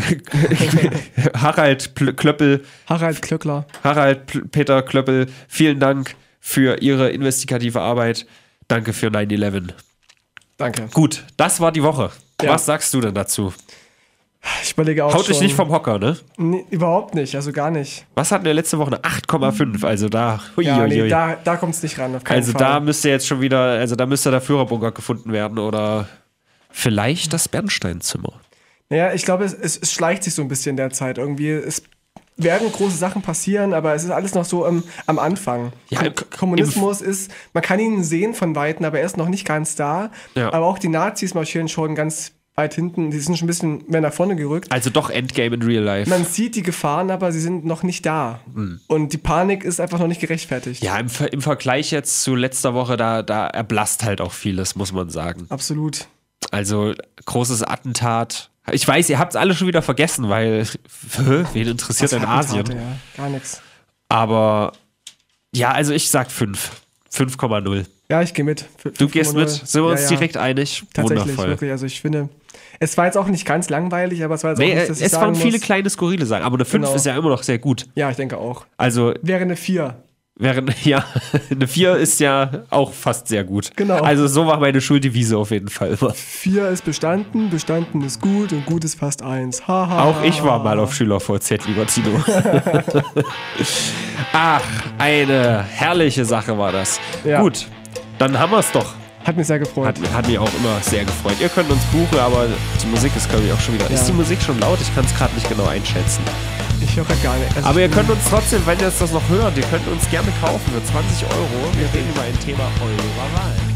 Harald Pl Klöppel, Harald Klöckler. Harald Pl Peter Klöppel, vielen Dank für Ihre investigative Arbeit. Danke für 9-11. Danke. Gut, das war die Woche. Ja. Was sagst du denn dazu? Ich überlege auch Haut schon. dich nicht vom Hocker, ne? Nee, überhaupt nicht, also gar nicht. Was hatten wir letzte Woche? Eine 8,5. Also da. Hui, Ja, nee, da, da kommt es nicht ran, auf keinen also Fall. da müsste jetzt schon wieder, also da müsste der Führerbunker gefunden werden oder vielleicht das Bernsteinzimmer. Naja, ich glaube, es, es, es schleicht sich so ein bisschen derzeit irgendwie. Es werden große Sachen passieren, aber es ist alles noch so am, am Anfang. Ja, im- Kommunismus ist, man kann ihn sehen von Weitem, aber er ist noch nicht ganz da. Ja. Aber auch die Nazis marschieren schon ganz weit hinten, die sind schon ein bisschen mehr nach vorne gerückt. Also doch Endgame in Real Life. Man sieht die Gefahren, aber sie sind noch nicht da. Und die Panik ist einfach noch nicht gerechtfertigt. Ja, im, im Vergleich jetzt zu letzter Woche, da, da erblasst halt auch vieles, muss man sagen. Absolut. Also großes Attentat. Ich weiß, ihr habt es alle schon wieder vergessen, weil wen interessiert in Asien? Ja, gar nichts. Aber ja, also ich sag 5. 5,0. Ja, ich gehe mit. F- Du gehst 5,0. mit? Sind wir uns Ja, ja. direkt einig? Tatsächlich, Wundervoll. wirklich. Also ich finde, es war jetzt auch nicht ganz langweilig, aber es war jetzt Nee, auch nicht, dass ich es waren viele muss, kleine skurrile Sachen, aber eine 5 Genau. ist ja immer noch sehr gut. Ja, ich denke auch. Also Wäre eine 4. während, ja, eine 4 ist ja auch fast sehr gut. Genau. Also so war meine Schuldevise auf jeden Fall immer. 4 ist bestanden, bestanden ist gut und gut ist fast 1. Haha. Auch ich war mal auf SchülerVZ, lieber Tino. Ach, eine herrliche Sache war das. Ja. Gut, dann haben wir es doch. Hat mich sehr gefreut. Hat, hat mich auch immer sehr gefreut. Ihr könnt uns buchen, aber die Musik ist, glaube ich, auch schon wieder. Ja. Ist die Musik schon laut? Ich kann es gerade nicht genau einschätzen. Ich höre gar nicht. Also Aber ihr könnt uns trotzdem, wenn ihr jetzt das noch hört, ihr könnt uns gerne kaufen für 20 Euro. Wir reden über ein Thema eurer Wahl.